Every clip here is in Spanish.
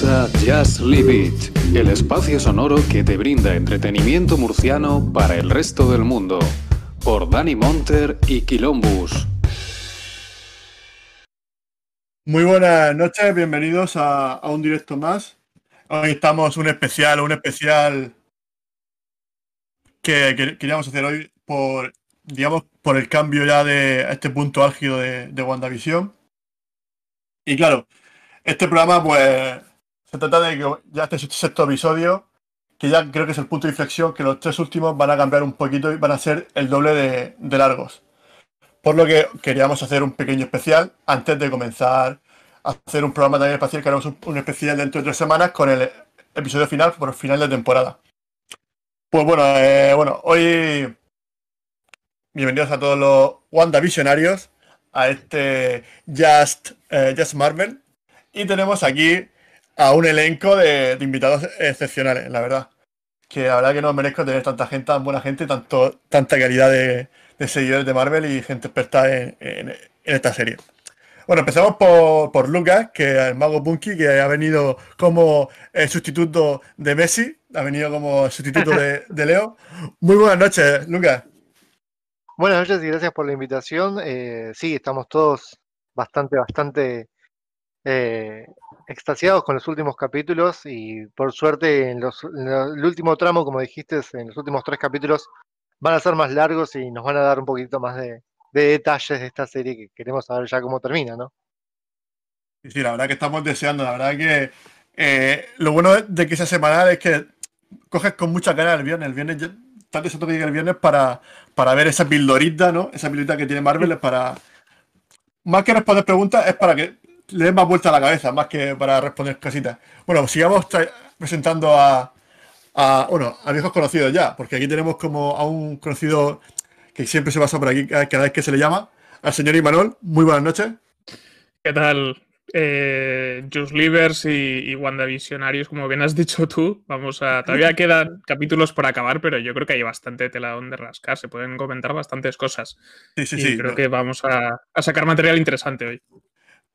Just Leave It, el espacio sonoro que te brinda entretenimiento murciano para el resto del mundo, por Dani Monter y Quilombus. Muy buenas noches, bienvenidos a, un directo más. Hoy estamos un especial, un especial que, queríamos hacer hoy por, digamos, por el cambio ya de este punto álgido de, de WandaVision. Y claro, este programa, pues, se trata de que ya este sexto episodio, que ya creo que es el punto de inflexión, que los tres últimos van a cambiar un poquito y van a ser el doble de, largos. Por lo que queríamos hacer un pequeño especial antes de comenzar a hacer un programa también especial, que haremos un, especial dentro de tres semanas con el episodio final, por el final de temporada. Pues bueno, eh, bueno, hoy bienvenidos a todos los WandaVisionarios a este Just, eh, Just Marvel. Y tenemos aquí a un elenco de, invitados excepcionales, la verdad. Que la verdad que no merezco tener tanta gente, tan buena gente, tanto, tanta calidad de, seguidores de Marvel y gente experta en, esta serie. Bueno, empezamos por, Lucas, que es el mago Punky, que ha venido como el sustituto de Messi, ha venido como sustituto de, Leo. Muy buenas noches, Lucas. Buenas noches y gracias por la invitación. Eh, sí, estamos todos bastante, bastante eh, extasiados con los últimos capítulos y por suerte en, los, el último tramo, como dijiste, en los últimos tres capítulos van a ser más largos y nos van a dar un poquito más de, detalles de esta serie que queremos saber ya cómo termina, ¿no? Sí, la verdad que estamos deseando, la verdad que eh, lo bueno de que sea semanal es que coges con mucha cara el viernes, el viernes tanto deseando que llegue el viernes para, para ver esa pildorita, ¿no? Esa pildorita que tiene Marvel es para más que responder preguntas, es para que le den más vuelta a la cabeza, más que para responder casitas. Bueno, sigamos presentando a, a, bueno, a viejos conocidos ya, porque aquí tenemos como a un conocido que siempre se pasa por aquí cada vez que se le llama, al señor Imanol. Muy buenas noches. ¿Qué tal? Eh, Just Livers y, y WandaVisionarios, como bien has dicho tú, vamos a. Todavía quedan capítulos por acabar, pero yo creo que hay bastante tela donde rascar. Se pueden comentar bastantes cosas. Sí, sí, sí. Creo que vamos a, a, sacar material interesante hoy.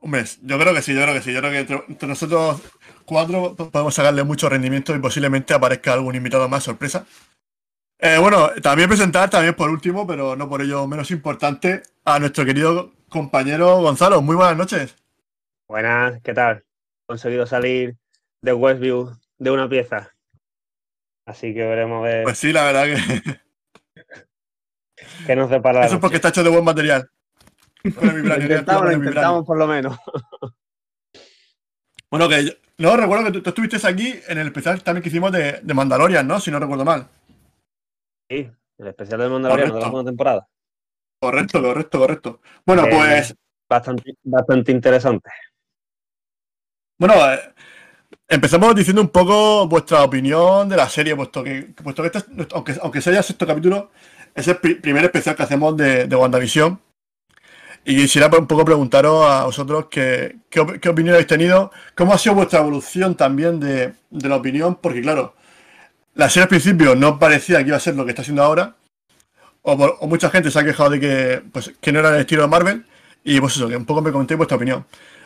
Hombre, yo creo que sí, yo creo que sí. Yo creo que entre, nosotros cuatro podemos sacarle mucho rendimiento y posiblemente aparezca algún invitado más sorpresa. Eh, bueno, también presentar, también por último, pero no por ello menos importante, a nuestro querido compañero Gonzalo. Muy buenas noches. Buenas, ¿qué tal? He conseguido salir de Westview de una pieza. Así que veremos ver. Pues sí, la verdad que. que nos separa. Eso es porque está hecho de buen material. Intentamos, intentamos por lo menos. Bueno, que no recuerdo que tú, estuviste aquí en el especial también que hicimos de, de, Mandalorian, ¿no? Si no recuerdo mal. Sí, el especial de Mandalorian de la segunda temporada. Correcto, correcto, correcto. Bueno, pues. Bastante, bastante interesante. Bueno, eh, empezamos diciendo un poco vuestra opinión de la serie, puesto que, puesto que este, aunque, aunque sea el sexto capítulo, es el primer especial que hacemos de, de WandaVision. Y quisiera un poco preguntaros a vosotros qué, qué, opinión habéis tenido, cómo ha sido vuestra evolución también de, la opinión, porque claro, la serie al principio no parecía que iba a ser lo que está haciendo ahora, o, mucha gente se ha quejado de que, pues, que no era el estilo de Marvel, y pues eso, que un poco me comentéis vuestra opinión.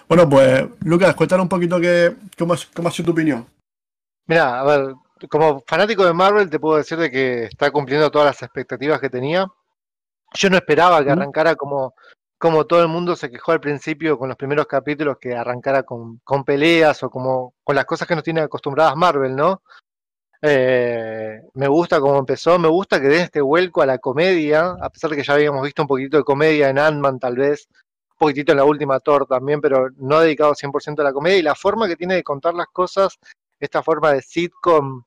Bueno, pues Lucas, cuéntanos un poquito que, cómo, cómo ha sido tu opinión. Mira, a ver, como fanático de Marvel te puedo decir de que está cumpliendo todas las expectativas que tenía. Yo no esperaba que arrancara como como todo el mundo se quejó al principio con los primeros capítulos que arrancara con, peleas o como con las cosas que nos tiene acostumbradas Marvel, ¿no? Eh, me gusta cómo empezó, me gusta que den este vuelco a la comedia, a pesar de que ya habíamos visto un poquitito de comedia en Ant-Man tal vez, un poquitito en la última Thor también, pero no dedicado 100% a la comedia y la forma que tiene de contar las cosas, esta forma de sitcom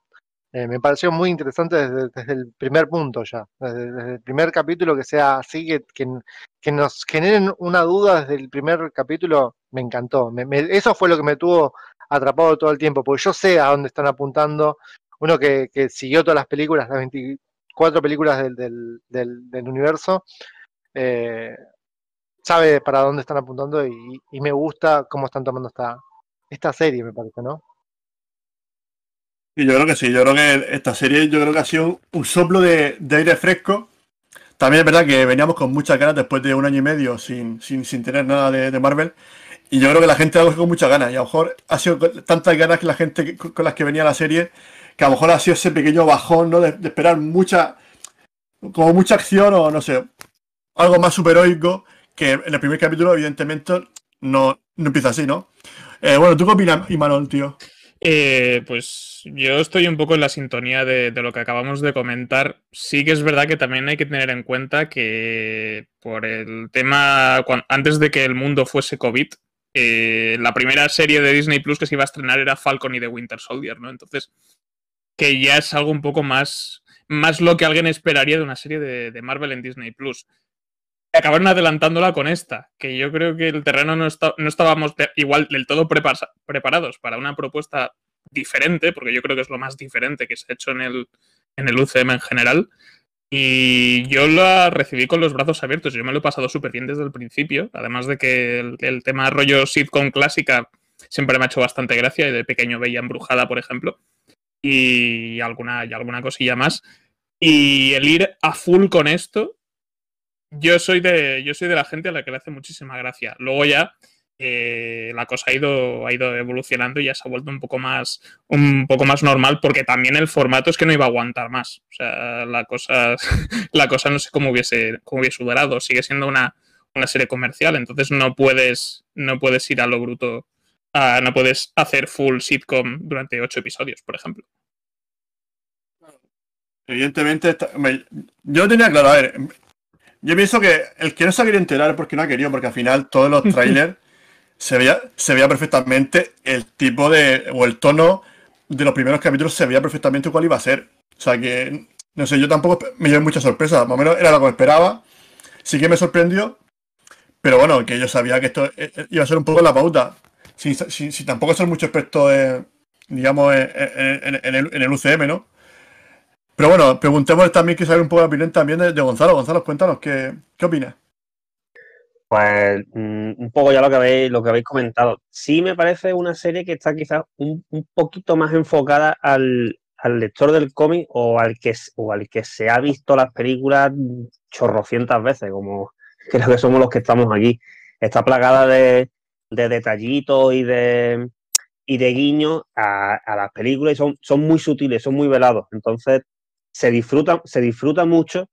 eh, me pareció muy interesante desde, el primer punto ya, desde, el primer capítulo que sea así, que, que, nos generen una duda desde el primer capítulo, me encantó. eso fue lo que me tuvo atrapado todo el tiempo, porque yo sé a dónde están apuntando. Uno que, siguió todas las películas, las 24 películas del, del, universo, eh, sabe para dónde están apuntando y, y, me gusta cómo están tomando esta, esta serie, me parece, ¿no? Y yo creo que sí, yo creo que esta serie yo creo que ha sido un soplo de, aire fresco. También es verdad que veníamos con muchas ganas después de un año y medio sin, sin, tener nada de, Marvel. Y yo creo que la gente ha con muchas ganas. Y a lo mejor ha sido tantas ganas que la gente con las que venía la serie, que a lo mejor ha sido ese pequeño bajón, ¿no? De, esperar mucha, como mucha acción o no sé, algo más superheroico, que en el primer capítulo, evidentemente, no, no empieza así, ¿no? Eh, bueno, ¿tú qué opinas, Imanol, tío? Eh, pues yo estoy un poco en la sintonía de, lo que acabamos de comentar. Sí que es verdad que también hay que tener en cuenta que por el tema, antes de que el mundo fuese COVID, eh, la primera serie de Disney Plus que se iba a estrenar era Falcon y The Winter Soldier, ¿no? Entonces, que ya es algo un poco más, más lo que alguien esperaría de una serie de Marvel en Disney Plus acabaron adelantándola con esta, que yo creo que el terreno no, no estábamos igual del todo preparados para una propuesta diferente, porque yo creo que es lo más diferente que se ha hecho en el, en el UCM en general. Y yo la recibí con los brazos abiertos. Yo me lo he pasado súper bien desde el principio. Además de que el, tema rollo sitcom clásica siempre me ha hecho bastante gracia. Y de pequeño veía embrujada, por ejemplo. Y alguna, y alguna cosilla más. Y el ir a full con esto yo soy de, yo soy de la gente a la que le hace muchísima gracia. Luego ya eh, la cosa ha ido, ha ido evolucionando y ya se ha vuelto un poco más, un poco más normal, porque también el formato es que no iba a aguantar más. O sea, la cosa, la cosa no sé cómo hubiese, cómo hubiese durado. Sigue siendo una, una serie comercial, entonces no puedes, no puedes ir a lo bruto. no puedes hacer full sitcom durante ocho episodios, por ejemplo. Evidentemente, yo tenía claro, a ver, yo pienso que el que no se ha querido enterar porque no ha querido, porque al final todos los trailers se veía, se veía perfectamente el tipo de. o el tono de los primeros capítulos se veía perfectamente cuál iba a ser. O sea que, no sé, yo tampoco me llevé mucha sorpresa. Más o menos era lo que esperaba. Sí que me sorprendió. Pero bueno, que yo sabía que esto eh, eh, iba a ser un poco la pauta. Sin, tampoco ser mucho experto, digamos, en, el, en el UCM, ¿no? Pero bueno, preguntemos también que saber un poco la opinión también de, Gonzalo. Gonzalo, cuéntanos, ¿qué, qué opinas? Pues mm, un poco ya lo que habéis, lo que habéis comentado. Sí me parece una serie que está quizás un, poquito más enfocada al, lector del cómic o al que o al que se ha visto las películas chorrocientas veces, como creo que somos los que estamos aquí. Está plagada de, detallitos y de y de guiños a, a, las películas y son, son muy sutiles, son muy velados. Entonces se disfruta, se disfruta mucho,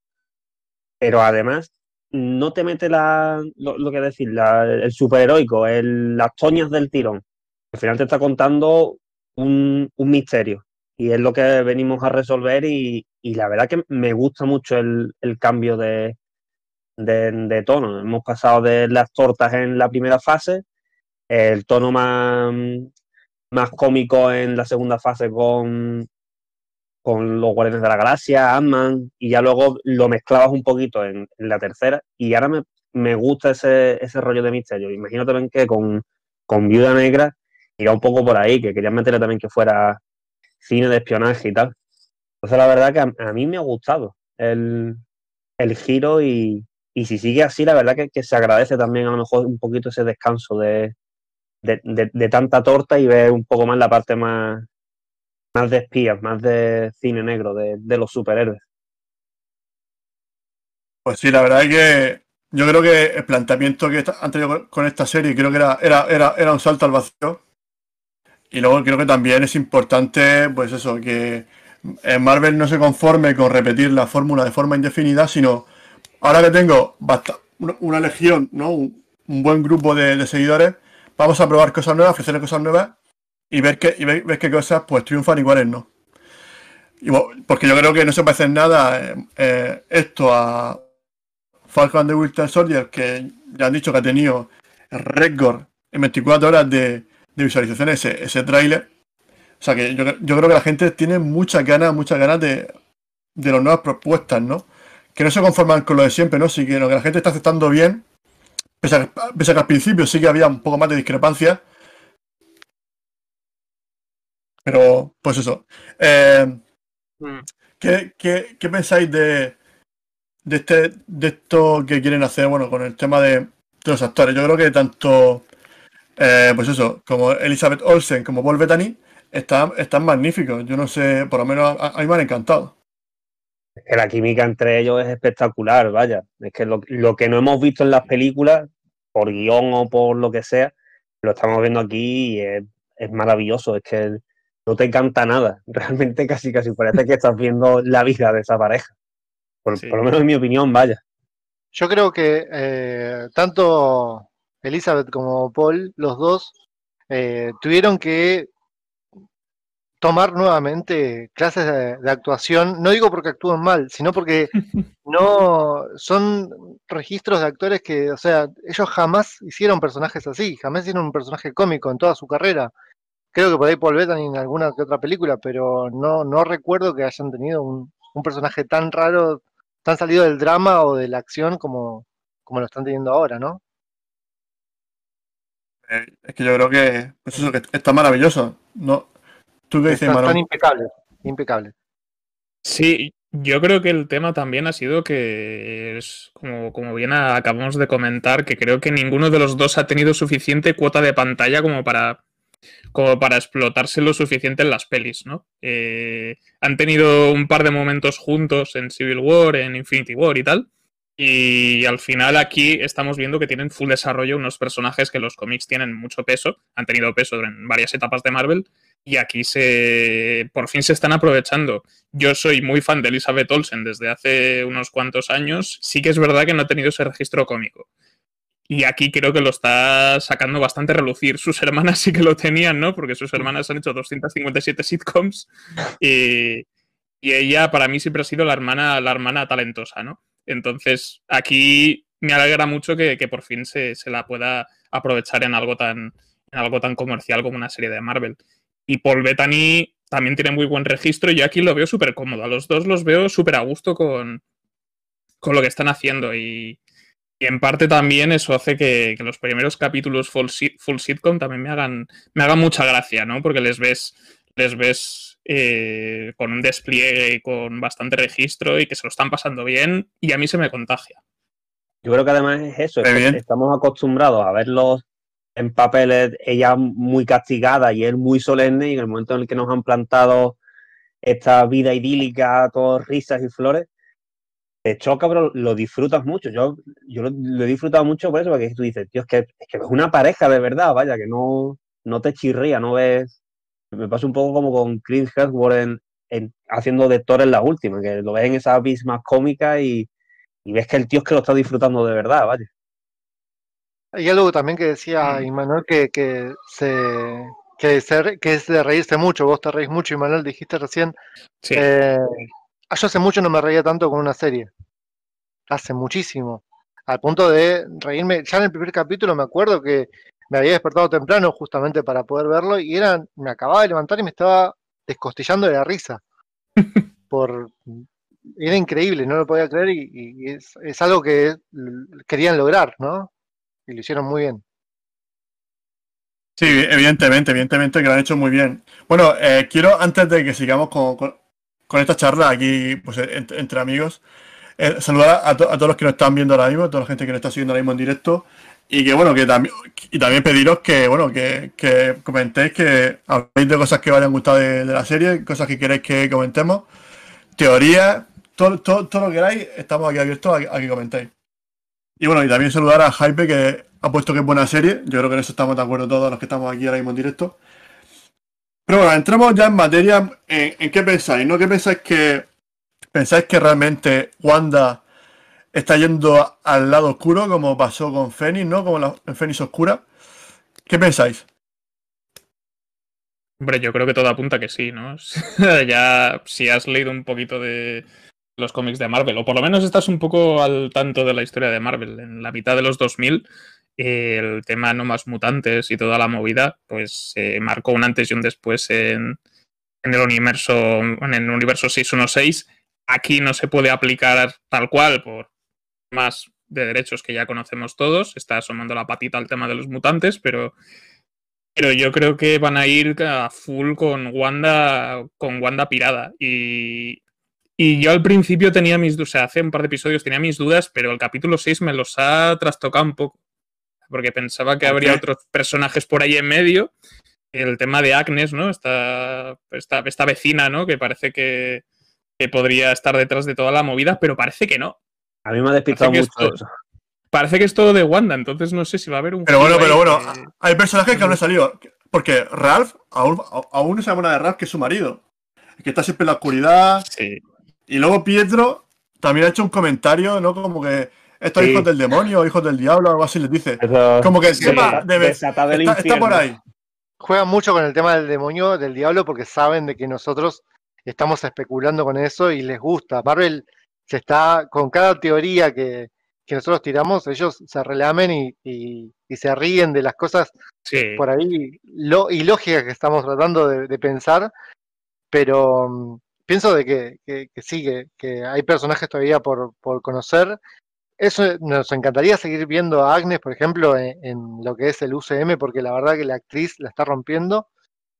pero además no te mete la, lo, que decir, el superheroico, el, las toñas del tirón. Al final te está contando un, misterio y es lo que venimos a resolver y, la verdad que me gusta mucho el, cambio de, de, tono. Hemos pasado de las tortas en la primera fase, el tono más, más cómico en la segunda fase con, con los Guardianes de la Galaxia, Ant-Man, y ya luego lo mezclabas un poquito en, la tercera, y ahora me, gusta ese, ese, rollo de misterio. Imagino también que con, con Viuda Negra irá un poco por ahí, que querían meterle también que fuera cine de espionaje y tal. Entonces la verdad que a, mí me ha gustado el, giro y, si sigue así, la verdad que, se agradece también a lo mejor un poquito ese descanso de, de, tanta torta y ver un poco más la parte más, más de espías, más de cine negro, de, los superhéroes. Pues sí, la verdad es que yo creo que el planteamiento que han tenido con esta serie creo que era, era, era, un salto al vacío. Y luego creo que también es importante, pues eso, que Marvel no se conforme con repetir la fórmula de forma indefinida, sino ahora que tengo una legión, ¿no? Un, buen grupo de, de, seguidores, vamos a probar cosas nuevas, ofrecerle cosas nuevas y ver, qué, y ver, qué cosas pues triunfan y cuáles no. porque yo creo que no se parece nada eh, eh, esto a Falcon de Winter Soldier, que ya han dicho que ha tenido récord en 24 horas de, de visualización ese, ese tráiler. O sea que yo, creo que la gente tiene muchas ganas, muchas ganas de, de las nuevas propuestas, ¿no? Que no se conforman con lo de siempre, ¿no? Sí que que la gente está aceptando bien, pese a, pese a que al principio sí que había un poco más de discrepancia, pero, pues eso. Eh, mm. ¿qué, pensáis de, de, este, de esto que quieren hacer, bueno, con el tema de, los actores? Yo creo que tanto, eh, pues eso, como Elizabeth Olsen como Paul Bettany están, están magníficos. Yo no sé, por lo menos a, mí me han encantado. Es que la química entre ellos es espectacular, vaya. Es que lo, lo que no hemos visto en las películas, por guion o por lo que sea, lo estamos viendo aquí y es, es maravilloso, es que no te canta nada, realmente casi casi parece que estás viendo la vida de esa pareja, por, Sí. por lo menos en mi opinión, vaya. Yo creo que eh, tanto Elizabeth como Paul, los dos, eh, tuvieron que tomar nuevamente clases de, de actuación, no digo porque actúen mal, sino porque no son registros de actores que, o sea, ellos jamás hicieron personajes así, jamás hicieron un personaje cómico en toda su carrera. Creo que por ahí Paul Bettany en alguna que otra película, pero no, no recuerdo que hayan tenido un, un personaje tan raro, tan salido del drama o de la acción como, como lo están teniendo ahora, ¿no? Eh, es que yo creo que, pues eso, que está maravilloso. No, ¿Tú qué dices, Están, impecables, impecables. Sí, yo creo que el tema también ha sido que es, como, como bien acabamos de comentar, que creo que ninguno de los dos ha tenido suficiente cuota de pantalla como para, como para explotarse lo suficiente en las pelis, ¿no? Eh, han tenido un par de momentos juntos en Civil War, en Infinity War y tal. Y al final aquí estamos viendo que tienen full desarrollo unos personajes que los cómics tienen mucho peso, han tenido peso en varias etapas de Marvel, y aquí se por fin se están aprovechando. Yo soy muy fan de Elizabeth Olsen desde hace unos cuantos años. Sí que es verdad que no ha tenido ese registro cómico. Y aquí creo que lo está sacando bastante relucir. Sus hermanas sí que lo tenían, ¿no? Porque sus hermanas han hecho 257 sitcoms. Y, y ella para mí siempre ha sido la hermana, la hermana talentosa, ¿no? Entonces aquí me alegra mucho que, que por fin se, se la pueda aprovechar en algo tan, en algo tan comercial como una serie de Marvel. Y Paul Bettany también tiene muy buen registro. y Yo aquí lo veo súper cómodo. A los dos los veo súper a gusto con, con lo que están haciendo. Y, y en parte también eso hace que, que los primeros capítulos full, sit- full sitcom también me hagan, me hagan mucha gracia, ¿no? Porque les ves, les ves eh, con un despliegue y con bastante registro y que se lo están pasando bien. Y a mí se me contagia. Yo creo que además es eso, es que estamos acostumbrados a verlos en papeles, ella muy castigada y él muy solemne, y en el momento en el que nos han plantado esta vida idílica, todos risas y flores, te choca, pero lo disfrutas mucho. Yo, yo lo, lo he disfrutado mucho por eso, porque tú dices, tío, es que es que es una pareja de verdad, vaya, que no, no te chirría, no ves. Me pasa un poco como con Chris Hemsworth en, en- haciendo de Thor en la última, que lo ves en esas mismas cómicas y, y ves que el tío es que lo está disfrutando de verdad, vaya. Hay algo también que decía Mm. Imanol que, que, se, que, se- que es de reírse mucho. Vos te reís mucho, Imanol, dijiste recién. Sí. Eh, yo hace mucho no me reía tanto con una serie. Hace muchísimo. Al punto de reírme. Ya en el primer capítulo me acuerdo que me había despertado temprano justamente para poder verlo y era, me acababa de levantar y me estaba descostillando de la risa. Por, era increíble, no lo podía creer y, y es, es algo que querían lograr, ¿no? Y lo hicieron muy bien. Sí, evidentemente, evidentemente que lo han hecho muy bien. Bueno, eh, quiero, antes de que sigamos con, con- con esta charla aquí, pues entre, entre amigos, eh, saludar a, to- a todos los que nos están viendo ahora mismo, a toda la gente que nos está siguiendo ahora mismo en directo. Y que bueno, que también, y también pediros que, bueno, que, comentéis, que habléis de cosas que os hayan gustado de, de la serie, cosas que queréis que comentemos, teorías, todo, todo, todo lo que queráis, estamos aquí abiertos a, a que comentéis. Y bueno, y también saludar a Hype que ha puesto que es buena serie. Yo creo que en eso estamos de acuerdo todos los que estamos aquí ahora mismo en directo. Pero bueno, entramos ya en materia. ¿En, qué pensáis? ¿No? ¿Qué pensáis que pensáis que realmente Wanda está yendo al lado oscuro, como pasó con Fénix, ¿no? Como la, en Fénix Oscura. ¿Qué pensáis? Hombre, yo creo que todo apunta que sí, ¿no? ya si has leído un poquito de los cómics de Marvel, o por lo menos estás un poco al tanto de la historia de Marvel, en la mitad de los 2000, eh, el tema no más mutantes y toda la movida, pues eh, marcó un antes y un después en, en el universo, en el universo 616. Aquí no se puede aplicar tal cual por más de derechos que ya conocemos todos. Está asomando la patita al tema de los mutantes, pero pero yo creo que van a ir a full con Wanda, con Wanda pirada. Y, y yo al principio tenía mis dudas, o sea, hace un par de episodios tenía mis dudas, pero el capítulo 6 me los ha trastocado un poco. Porque pensaba que ¿Por habría otros personajes por ahí en medio. El tema de Agnes, ¿no? Esta, esta, esta vecina, ¿no? Que parece que, que podría estar detrás de toda la movida, pero parece que no. A mí me ha despistado que mucho esto- parece que es todo de Wanda, entonces no sé si va a haber un. Pero bueno, pero bueno, que- hay personajes que aún no han salido. Porque Ralph, aún, aún no se llama de Ralph, que es su marido. Que está siempre en la oscuridad. Sí. Y luego Pietro también ha hecho un comentario, ¿no? Como que estos Sí. hijos del demonio, hijos del diablo, algo así les dice. Eso- Como que sepa, está, está por ahí. Juegan mucho con el tema del demonio, del diablo, porque saben de que nosotros estamos especulando con eso y les gusta. Marvel se está, con cada teoría que, que nosotros tiramos, ellos se relamen y, y- y se ríen de las cosas Sí. por ahí lo, ilógicas que estamos tratando de, de pensar, pero mm, pienso de que, que- que sí, que, que hay personajes todavía por, por conocer. Eso nos encantaría seguir viendo a Agnes, por ejemplo, en, en lo que es el UCM, porque la verdad que la actriz la está rompiendo.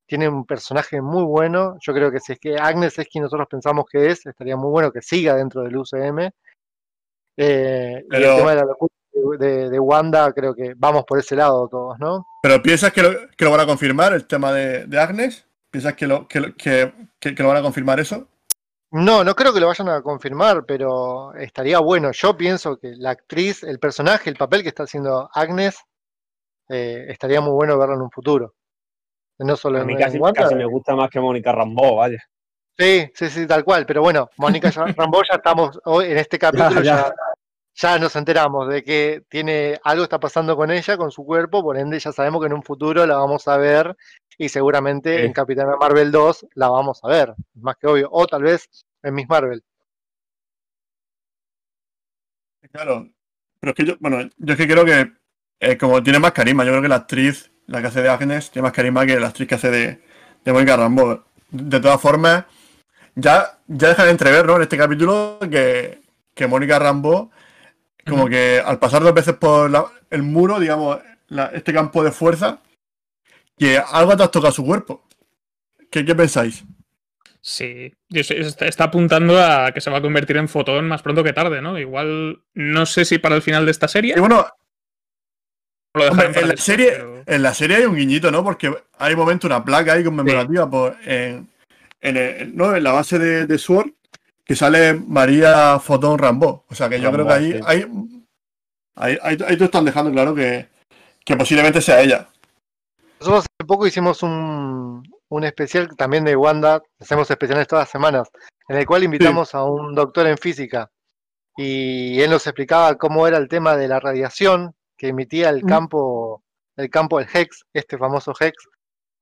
Tiene un personaje muy bueno. Yo creo que si es que Agnes es quien nosotros pensamos que es, estaría muy bueno que siga dentro del UCM. Eh, y Pero- el tema de la locura de, Wanda, creo que vamos por ese lado todos, ¿no? Pero ¿piensas que lo, que lo van a confirmar, el tema de, de Agnes? ¿Piensas que lo, que, lo- que- que- que lo van a confirmar eso? No, no creo que lo vayan a confirmar, pero estaría bueno. Yo pienso que la actriz, el personaje, el papel que está haciendo Agnes, eh, estaría muy bueno verlo en un futuro. No solo A en, mí en casi, Wanda. casi me gusta más que Mónica Rambeau, vaya. Sí, sí, sí, tal cual. Pero bueno, Mónica Rambeau ya estamos hoy en este capítulo, ya. ya, ya nos enteramos de que tiene algo está pasando con ella, con su cuerpo, por ende ya sabemos que en un futuro la vamos a ver y seguramente Sí. en Capitana Marvel 2 la vamos a ver, más que obvio. O tal vez en Miss Marvel. Claro. Pero es que yo, bueno, yo es que creo que eh, como tiene más carisma, yo creo que la actriz, la que hace de Agnes, tiene más carisma que la actriz que hace de, de Mónica Rambo. De todas formas, ya, ya dejan entrever, ¿no? En este capítulo que, que Mónica Rambo, como que al pasar dos veces por la- el muro, digamos, la- este campo de fuerza, que algo te has tocado su cuerpo. ¿Qué, qué pensáis? Sí, está, apuntando a que se va a convertir en fotón más pronto que tarde, ¿no? Igual, no sé si para el final de esta serie. Y bueno, Hombre, en la serie, pero- en la serie hay un guiñito, ¿no? Porque hay un momento, una placa ahí conmemorativa por, en, en, el- ¿no? en la base de, de Sword que sale María Fotón Rambo. O sea que yo Rambo, creo que ahí, sí. ahí, ahí, ahí, ahí te están dejando claro que, que posiblemente sea ella. Hace poco hicimos un, un especial también de Wanda, hacemos especiales todas las semanas, en el cual invitamos a un doctor en física. Y él nos explicaba cómo era el tema de la radiación que emitía el campo, el campo del Hex, este famoso Hex,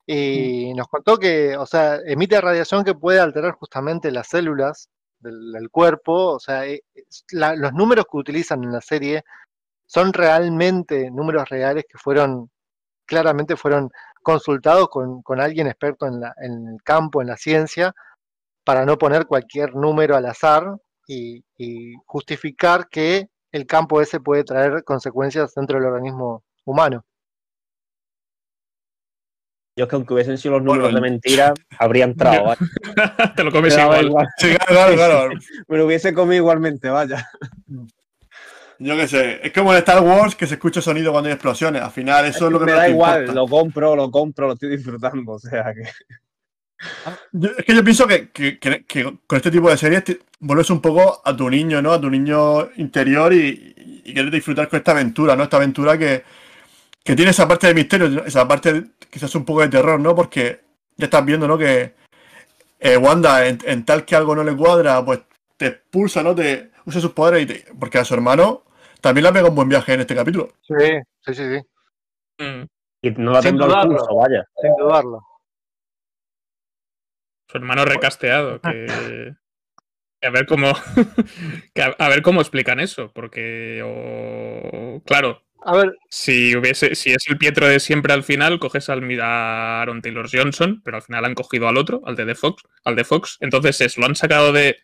y nos contó que, o sea, emite radiación que puede alterar justamente las células del, del cuerpo, o sea, eh, la- los números que utilizan en la serie son realmente números reales que fueron claramente fueron consultados con, con alguien experto en, la- en el campo, en la ciencia, para no poner cualquier número al azar y, y justificar que el campo ese puede traer consecuencias dentro del organismo humano. Yo es que aunque hubiesen sido los Bueno, números de mentira, habría entrado. Te lo comes igual. igual. Sí, claro, claro, claro. Me lo hubiese comido igualmente, vaya. Yo qué sé. Es como en Star Wars que se escucha sonido cuando hay explosiones. Al final, eso es lo que me menos da igual, importa. lo compro, lo compro, lo estoy disfrutando. O sea que. Yo- es que yo pienso que, que- que- que con este tipo de series te vuelves un poco a tu niño, ¿no? A tu niño interior y, y quieres disfrutar con esta aventura, ¿no? Esta aventura que, que tiene esa parte de misterio, esa parte quizás un poco de terror, ¿no? Porque ya estás viendo, ¿no? Que eh, Wanda, en, en tal que algo no le cuadra, pues te expulsa, ¿no? Te usa sus poderes y te- porque a su hermano también le ha pegado un buen viaje en este capítulo. Sí, sí, sí, sí, Mm. Y no la Sin tengo al dudarlo. pulso, vaya. sin dudarlo. Su hermano recasteado, que. que A ver cómo. que a, a ver cómo explican eso. Porque. o- claro, A ver, si hubiese. Si es el Pietro de siempre al final, coges al a Aaron Taylor Johnson, pero al final han cogido al otro, al de The Fox, al de Fox. Entonces es, lo han sacado de,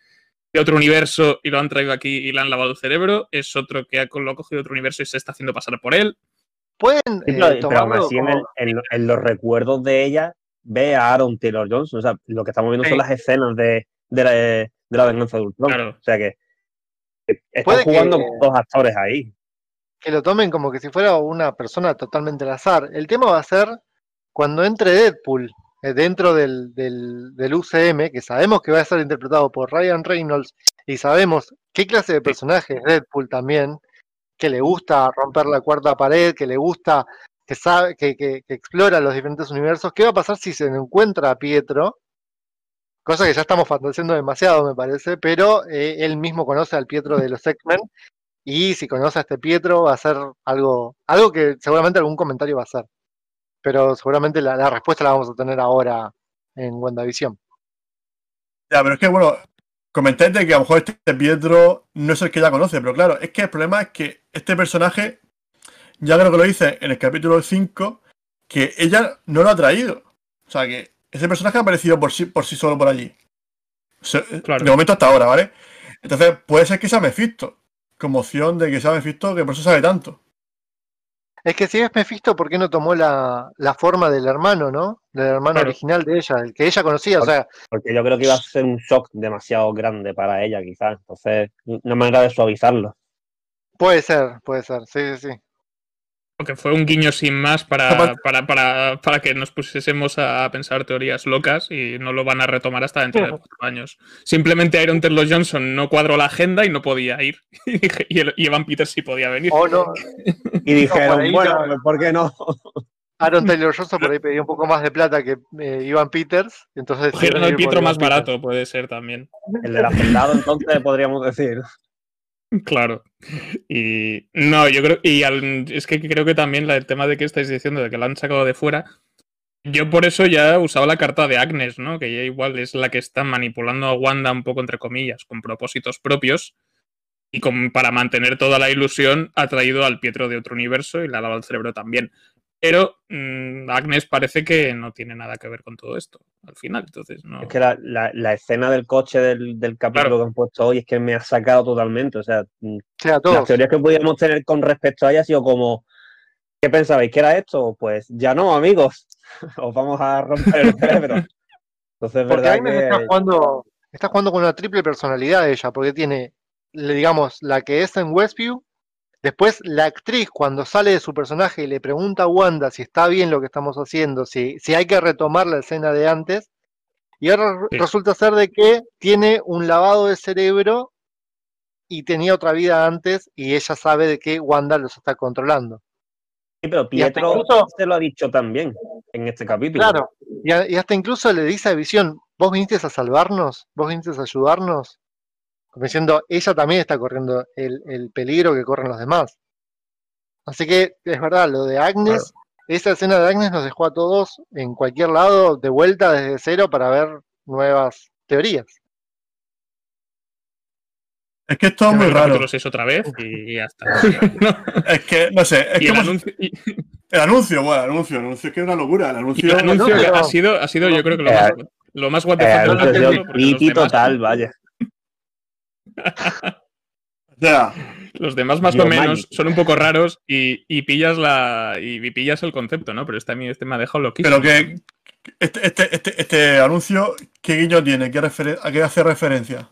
de otro universo y lo han traído aquí y le han lavado el cerebro. Es otro que ha, lo ha cogido de otro universo y se está haciendo pasar por él. pueden Sí, eh, pero, aún en, como- el- en- en los recuerdos de ella, ve a Aaron Taylor Johnson. O sea, lo que estamos viendo Sí. son las escenas de, de, la, de la venganza de Ultron. Claro. O sea que. Están que- jugando con dos actores ahí. que lo tomen como que si fuera una persona totalmente al azar. El tema va a ser cuando entre Deadpool dentro del, del, del UCM, que sabemos que va a ser interpretado por Ryan Reynolds y sabemos qué clase de personaje es Deadpool también. que le gusta romper la cuarta pared, que le gusta, que sabe, que, que- que explora los diferentes universos. ¿Qué va a pasar si se encuentra a Pietro? Cosa que ya estamos fantaseando demasiado, me parece, pero eh, él mismo conoce al Pietro de los X-Men. Y si conoce a este Pietro, va a ser algo, algo que seguramente algún comentario va a hacer. Pero seguramente la, la respuesta la vamos a tener ahora en WandaVision. Ya, pero es que, bueno, comentáis de que a lo mejor este Pietro no es el que ella conoce, pero claro, es que el problema es que este personaje, ya creo que lo dice en el capítulo 5, que ella no lo ha traído. O sea, que ese personaje ha aparecido por sí, por sí solo por allí. O sea, Claro. De momento hasta ahora, ¿vale? Entonces, puede ser que sea Mephisto. Como opción de que sea Mephisto, que por eso sabe tanto. Es que si es Mephisto, ¿por qué no tomó la, la forma del hermano, no? Del hermano Claro. original de ella, el que ella conocía. O sea, Porque yo creo que iba a ser un shock demasiado grande para ella, quizás. Entonces, una manera de suavizarlo. puede ser, puede ser, sí, sí, sí. Porque fue un guiño sin más para, para, para, para que nos pusiésemos a pensar teorías locas y no lo van a retomar hasta dentro de cuatro años. Simplemente Iron Taylor Johnson no cuadró la agenda y no podía ir. Y, dije- y el- y Evan Peters sí podía venir. O no, Y dijeron, ahí bueno, no. ¿por qué no? Aaron Taylor Johnson por ahí pedía un poco más de plata que eh, Ivan Peters. Entonces Cogieron el Pietro más Peters. barato, puede ser también. El del hacendado, entonces, podríamos decir. Claro. Y no, yo creo, y al- es que creo que también el tema de que estáis diciendo de que la han sacado de fuera, yo por eso ya usaba la carta de Agnes, ¿no? Que ella igual es la que está manipulando a Wanda un poco entre comillas, con propósitos propios. Y con- para mantener toda la ilusión ha traído al Pietro de otro universo y le ha dado al cerebro también. Pero mm, Agnes parece que no tiene nada que ver con todo esto al final. Entonces, no. Es que la, la- la escena del coche del, del capítulo Claro. que han puesto hoy es que me ha sacado totalmente. O sea, mm, O sea, las teorías que podíamos tener con respecto a ella ha sido como, ¿qué pensabais? ¿Que era esto? Pues ya no, amigos. Os vamos a romper el cerebro. Entonces, es verdad Agnes está que jugando, está jugando con una triple personalidad ella, porque tiene, le digamos, la que es en Westview, después la actriz cuando sale de su personaje y le pregunta a Wanda si está bien lo que estamos haciendo, si, si hay que retomar la escena de antes, y ahora Sí. resulta ser de que tiene un lavado de cerebro y tenía otra vida antes y ella sabe de que Wanda los está controlando. sí, pero Pietro incluso- se lo ha dicho también en este capítulo. Claro, y, a- y hasta incluso le dice a Visión, vos viniste a salvarnos, vos viniste a ayudarnos, como diciendo, ella también está corriendo el, el peligro que corren los demás. Así que es verdad, lo de Agnes, esa escena de Agnes nos dejó a todos en cualquier lado de vuelta desde cero para ver nuevas teorías. Es que esto es muy el raro. 6 otra vez y ya está. No. Es que, no sé, es Y el anuncio, y- el anuncio, bueno, el anuncio, el anuncio es que es una locura. El anuncio, el anuncio no, ha sido, ha sido yo creo que lo Eh, más, lo más the Eh, del anuncio ha sido total, vaya. Los demás más Yo o menos son un poco raros y, y pillas la y, y pillas el concepto, ¿no? Pero este, a mí este me ha dejado loquísimo. pero que este, este, este, este anuncio, ¿qué guiño tiene? ¿Qué referen- ¿A qué hace referencia?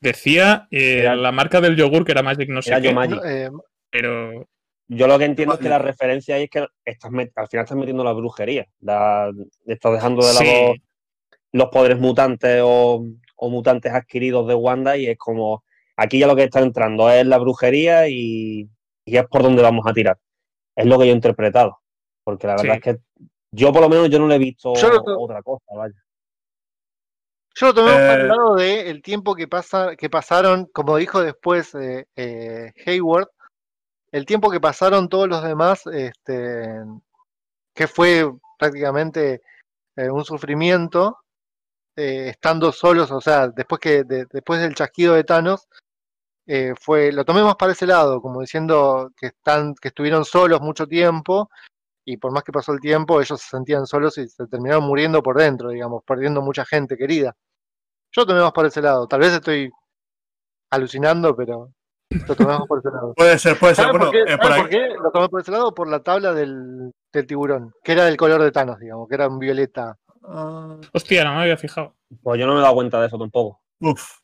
Decía eh, Era- la marca del yogur que era Magic no sé Era qué, Yo Magic. No, eh, pero Yo lo que entiendo es que la referencia ahí es que estás al final estás metiendo la brujería. La- estás dejando de Sí. lado los poderes mutantes o, o mutantes adquiridos de Wanda y es como aquí ya lo que está entrando es la brujería y, y es por donde vamos a tirar. Es lo que yo he interpretado. Porque la verdad Sí. es que yo por lo menos yo no le he visto Yo lo- otra cosa, vaya. Yo lo tomé Eh, el lado de el tiempo que pasa, que pasaron, como dijo después eh, eh, Hayward, el tiempo que pasaron todos los demás, este, que fue prácticamente eh, un sufrimiento, eh, estando solos, o sea, después que de- después del chasquido de Thanos, eh, fue, lo tomé más para ese lado, como diciendo que están, que estuvieron solos mucho tiempo, y por más que pasó el tiempo, ellos se sentían solos y se terminaron muriendo por dentro, digamos, perdiendo mucha gente querida. Yo lo tomé más por ese lado. Tal vez estoy alucinando, pero lo tomé más por ese lado. puede ser, puede ser. ¿Saben Bueno, por, qué, eh, por ¿saben ahí- por qué lo tomé por ese lado? Por la tabla del, del tiburón, que era del color de Thanos, digamos, que era un violeta. Ah, hostia, no me había fijado. Pues yo no me he dado cuenta de eso tampoco. uf.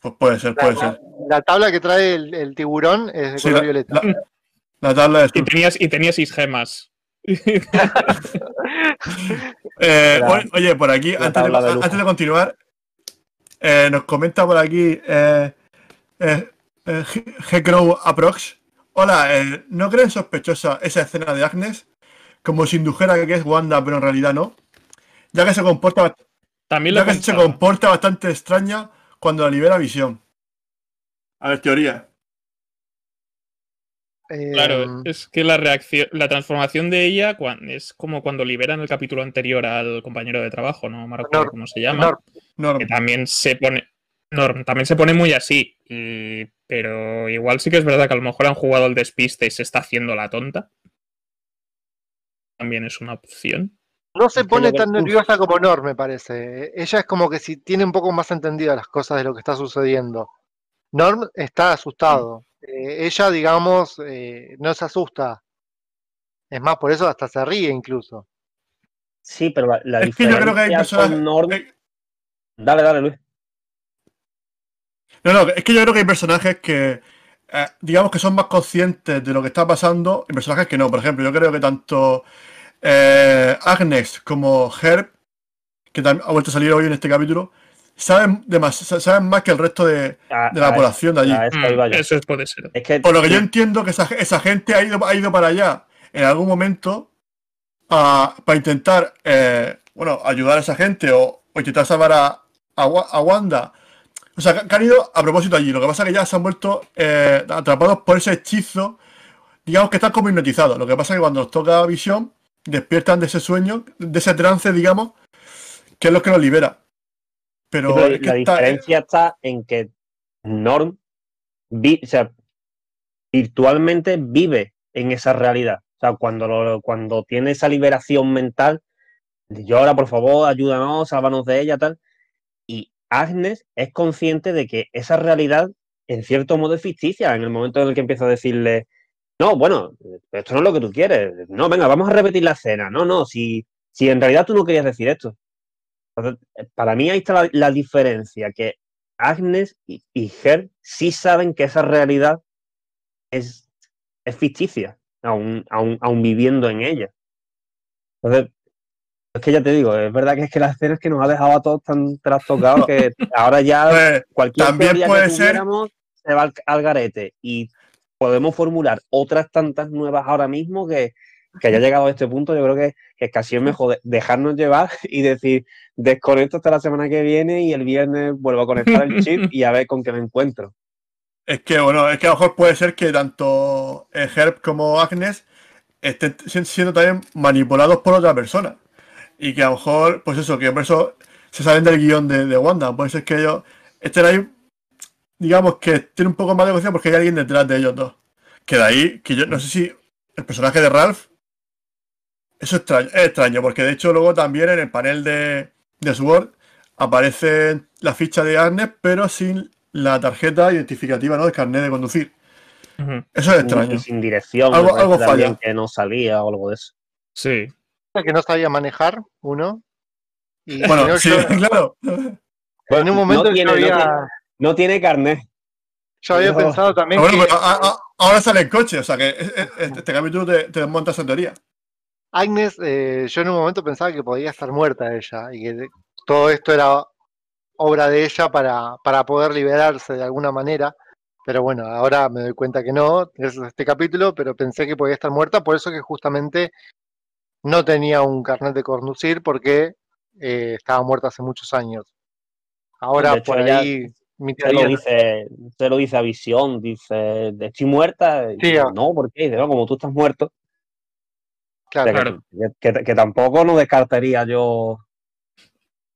Pues puede ser, puede ser. La tabla que trae el, el tiburón es de Sí, color la, violeta. la- la tabla de Y tenías, y tenías seis gemas. Eh, La- oye, por aquí, la antes de, tabla de lujo. antes de continuar, eh, nos comenta por aquí eh, eh, G-Crow Aprox. Hola, eh, ¿no creen sospechosa esa escena de Agnes? Como si indujera que es Wanda, pero en realidad no. Ya que se comporta, También ya que se comporta bastante extraña cuando la libera Visión. A ver, teoría. Claro, Em, es que la reacción, la transformación de ella es como cuando liberan el capítulo anterior al compañero de trabajo, no me recuerdo Norm, cómo se llama, Norm. Norm. que también se pone, Norm, también se pone muy así, y- pero igual sí que es verdad que a lo mejor han jugado el despiste y se está haciendo la tonta. También es una opción. No se pone tan nerviosa como Norm, me parece. Ella es como que si tiene un poco más entendidas las cosas de lo que está sucediendo. Norm está asustado. Eh, ella, digamos, eh, no se asusta. Es más, por eso hasta se ríe incluso. Sí, pero la, la Es que yo creo que personajes. con Norm... eh, Dale, dale, Luis. No, no, es que yo creo que hay personajes que, eh, digamos que son más conscientes de lo que está pasando y personajes que no. Por ejemplo, yo creo que tanto eh, Agnes como Herb, que ha vuelto a salir hoy en este capítulo, saben, demas- saben más que el resto de, A- de la a- población de allí. a eso Mm, puede ser. Es que Por lo que yo entiendo que esa, esa gente ha ido, ha ido para allá en algún momento a- para intentar eh, bueno, ayudar a esa gente o, o intentar salvar a, a Wa- a Wanda. O sea, que, que han ido a propósito allí. Lo que pasa es que ya se han vuelto eh, atrapados por ese hechizo. Digamos que están como hipnotizados. Lo que pasa es que cuando nos toca visión, despiertan de ese sueño, de ese trance, digamos, que es lo que los libera. Pero, Sí, pero es que la diferencia está en que Norm vi- o sea, virtualmente vive en esa realidad. O sea, cuando, lo- cuando tiene esa liberación mental, de llora, por favor, ayúdanos, sálvanos de ella, tal. Y Agnes es consciente de que esa realidad, en cierto modo, es ficticia. En el momento en el que empieza a decirle, no, bueno, esto no es lo que tú quieres. No, venga, vamos a repetir la escena. No, no, si, si en realidad tú no querías decir esto. Entonces, eh, para mí ahí está la, la diferencia, que Agnes y, y Her sí saben que esa realidad es, es ficticia, aún, aún, aún viviendo en ella. Entonces, es que ya te digo, es verdad que es que la escena es que nos ha dejado a todos tan trastocados que ahora ya pues, cualquier también puede que ser- se va al, al garete y podemos formular otras tantas nuevas ahora mismo que, que haya llegado a este punto. Yo creo que, que casi es mejor de- dejarnos llevar y decir desconecto hasta la semana que viene y el viernes vuelvo a conectar el chip y a ver con qué me encuentro. Es que, bueno, es que a lo mejor puede ser que tanto Herb como Agnes estén si- siendo también manipulados por otra persona. Y que a lo mejor, pues eso, que por eso se salen del guion de, de Wanda. Puede ser que ellos estén ahí, digamos que tienen un poco más de conciencia porque hay alguien detrás de ellos dos. Que de ahí, que yo no sé si el personaje de Ralph, eso es extraño, es extraño, porque de hecho luego también en el panel de, de Sword aparece la ficha de Agnes, pero sin la tarjeta identificativa, ¿no? Del carnet de conducir. Eso es Y extraño. sin dirección, Algo- algo falla. que no salía o algo de eso. Sí. Que no sabía manejar, uno. Y Bueno, no, sí, yo- claro. en un momento no yo tiene, no había, tiene- no tiene carnet. yo había no. pensado también Bueno, que pero a- a- ahora sale el coche, o sea que es- es- este capítulo te, te desmonta esa teoría. Agnes, eh, yo en un momento pensaba que podía estar muerta ella y que todo esto era obra de ella para, para poder liberarse de alguna manera. Pero bueno, ahora me doy cuenta que no, gracias a este capítulo, pero pensé que podía estar muerta, por eso que justamente no tenía un carnet de conducir porque eh, estaba muerta hace muchos años. Ahora hecho, por ella ahí mi Se lo dice, se lo dice a Visión, dice, estoy muerta. Y Sí, dice, no, ¿por qué? Dice, no, como tú estás muerto. claro, O sea, Claro. que, que- que tampoco no descartaría yo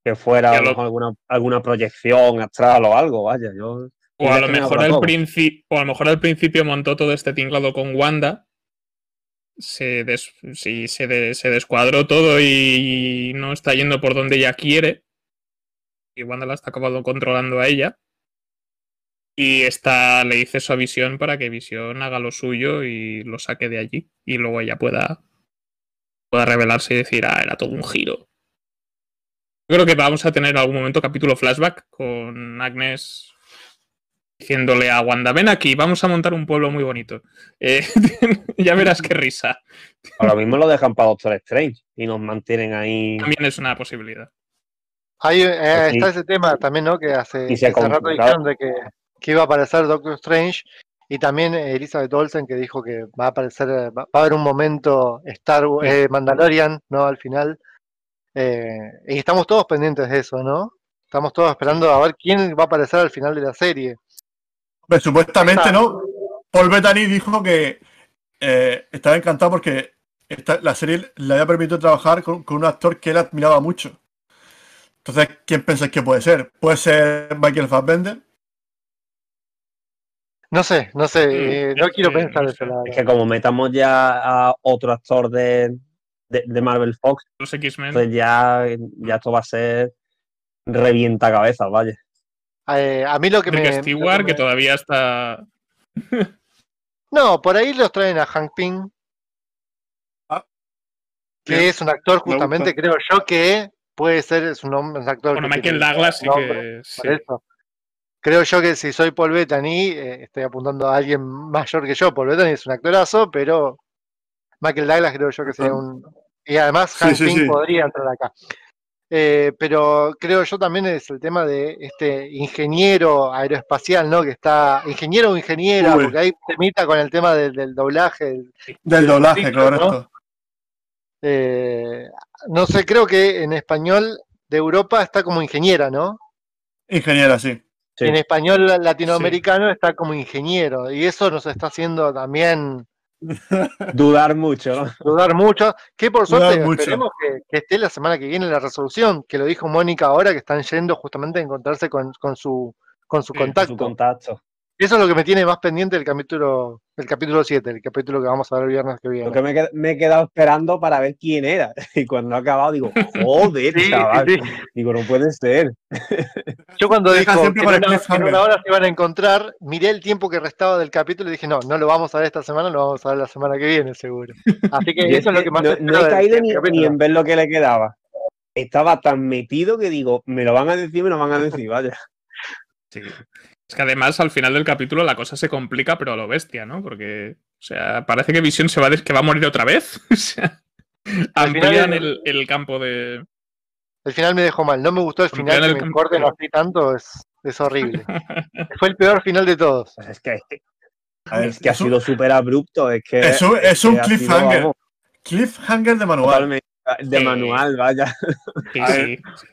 que fuera a lo mejor alguna, alguna proyección astral o algo, vaya. Yo, O a, lo mejor al todo. princi- o a lo mejor al principio montó todo este tinglado con Wanda. Se, des- sí, se, de- se descuadró todo y no está yendo por donde ella quiere. Y Wanda la está acabando controlando a ella. Y esta le dice eso a Visión para que Visión haga lo suyo y lo saque de allí. Y luego ella pueda, pueda revelarse y decir, ah, era todo un giro. Yo creo que vamos a tener en algún momento capítulo flashback con Agnes diciéndole a Wanda, ven aquí, vamos a montar un pueblo muy bonito. Eh, ya verás qué risa. Ahora mismo lo dejan para Doctor Strange y nos mantienen ahí. También es una posibilidad. Ahí eh, Pues está ese tema también, ¿no? Que hace, Y se hace rato dijeron de que que iba a aparecer Doctor Strange y también Elizabeth Olsen que dijo que va a aparecer, eh, va a haber un momento Star eh, Mandalorian, ¿no? Al final. Eh, y estamos todos pendientes de eso, ¿no? Estamos todos esperando a ver quién va a aparecer al final de la serie. Supuestamente, Ah. ¿no? Paul Bettany dijo que eh, estaba encantado porque esta- la serie le había permitido trabajar con, con un actor que él admiraba mucho. Entonces, ¿quién pensáis que puede ser? ¿Puede ser Michael Fassbender? No sé, no sé, Mm, eh, no quiero que, pensar eso, la Es que como metamos ya a otro actor de, de, de Marvel Fox, Los X-Men. pues ya, ya esto va a ser revienta cabeza, vaya. Eh, a mí lo que me, que Stewart, que me- todavía está. No, por ahí los traen a Hank Pym, Ah, que bien. es un actor Me justamente, creo yo, que puede ser, es un, hombre, un actor Bueno, que Michael tiene Douglas sí que. sí. por eso. Creo yo que si soy Paul Bettany, eh, estoy apuntando a alguien mayor que yo. Paul Bettany es un actorazo, pero Michael Douglas creo yo que sería un... Y además Sí, Hank sí, Pym sí. podría entrar acá. Eh, pero creo yo también es el tema de este ingeniero aeroespacial, ¿no? Que está, ingeniero o ingeniera, Uy. porque ahí temita con el tema del, del doblaje, del- Del doblaje, subtítulos, correcto. eh, no sé, creo que en español de Europa está como ingeniera, ¿no? Ingeniera, sí. Sí. En español latinoamericano está como ingeniero, y eso nos está haciendo también Dudar mucho, dudar mucho. Que por suerte esperemos que, que esté la semana que viene la resolución, que lo dijo Mónica ahora, que están yendo justamente a encontrarse con, con su con su Sí, con su contacto. Eso es lo que me tiene más pendiente del capítulo, el capítulo 7, el capítulo que vamos a ver el viernes que viene. Lo que me, qued- me he quedado esperando para ver quién era. Y cuando ha acabado, digo, joder, Sí, chaval. sí. Digo, no puede ser. Yo cuando Deja dijo que siempre en con el una, en una hora se iban a encontrar, miré el tiempo que restaba del capítulo y dije, no, no lo vamos a ver esta semana, lo vamos a ver la semana que viene, seguro. Así que eso es lo que más no, no he caído ni, ni en ver lo que le quedaba. Estaba tan metido que digo, me lo van a decir, me lo van a decir, vaya. Sí. Es que además al final del capítulo la cosa se complica, pero a lo bestia, ¿no? Porque, o sea, parece que Visión se va a, que va a morir otra vez. O sea, amplían el- el, el campo de. El final me dejó mal, no me gustó el final, en que el me corten así tanto, es, es horrible. Fue el peor final de todos. Pues es que, es que, A ver, es que ha sido súper abrupto. Es que, Es un- es un que ha sido, cliffhanger. Cliffhanger de manual. totalmente de Sí. manual, vaya. Sí,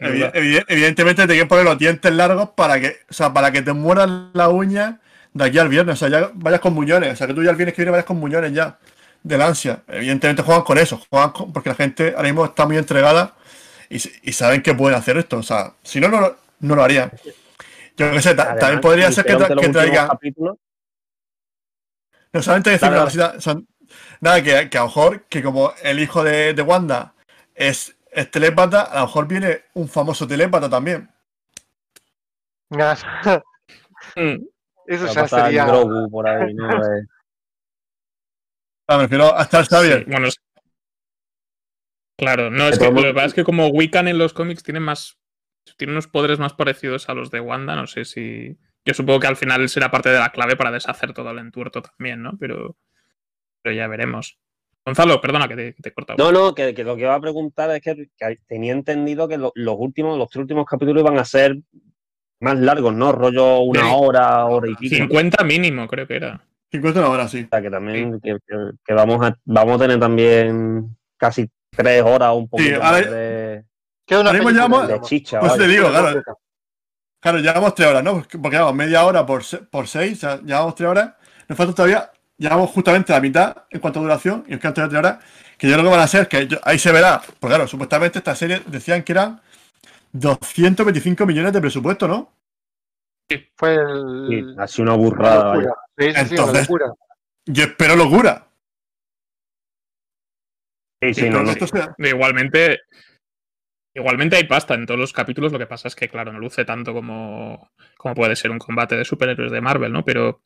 ver, sí, Evidentemente te quieren poner los dientes largos para que, o sea, para que te mueras la uña de aquí al viernes. O sea, ya vayas con muñones. O sea, que tú ya el viernes que viene vayas con muñones ya. Del ansia. Evidentemente juegan con eso. Juegan con- porque la gente ahora mismo está muy entregada y, saben que pueden hacer esto. O sea, si no, no, lo- no lo harían. Yo qué sé, ta- Además, también podría ser que, tra- que traigan. No solamente decir una cosita, o sea, nada, que, que a lo mejor, que como el hijo de, de Wanda es, es telépata, a lo mejor viene un famoso telépata también. Eso ya sería. Grogu por ahí, ¿no? Ah, me refiero a Star Xavier. Sí, bueno, es- Claro, no, es que lo que pasa es que como Wiccan en los cómics tiene más. Tiene unos poderes más parecidos a los de Wanda, no sé si. Yo supongo que al final será parte de la clave para deshacer todo el entuerto también, ¿no? Pero. Pero ya veremos. Gonzalo, perdona que te, que te he cortado. No, no, que, que lo que iba a preguntar es que, que tenía entendido que lo- los últimos, los tres últimos capítulos iban a ser más largos, ¿no? Rollo una Sí. hora, hora y pico. 50 mínimo, creo que era. 50 una hora, sí. O sea, que también que, que- que vamos a vamos a tener también casi tres horas un poquito ahora- más de, Queda una Ahora de chicha. Pues vaya. te digo, claro. Claro, llevamos tres horas, ¿no? Porque vamos, media hora por, por seis, o sea, llevamos tres horas. Nos falta todavía, llevamos justamente la mitad en cuanto a duración y quedan todavía tres horas. Que yo creo que van a ser, que yo- ahí se verá. Pues claro, supuestamente esta serie decían que eran 225 millones de presupuesto, ¿no? Fue Sí, el. ha sido una una burrada. Sí, sí, sí, una Entonces- locura. Yo espero locura. Sí, sí, no, no. esto sea- Igualmente. Igualmente hay pasta en todos los capítulos, lo que pasa es que, claro, no luce tanto como, como puede ser un combate de superhéroes de Marvel, ¿no? Pero,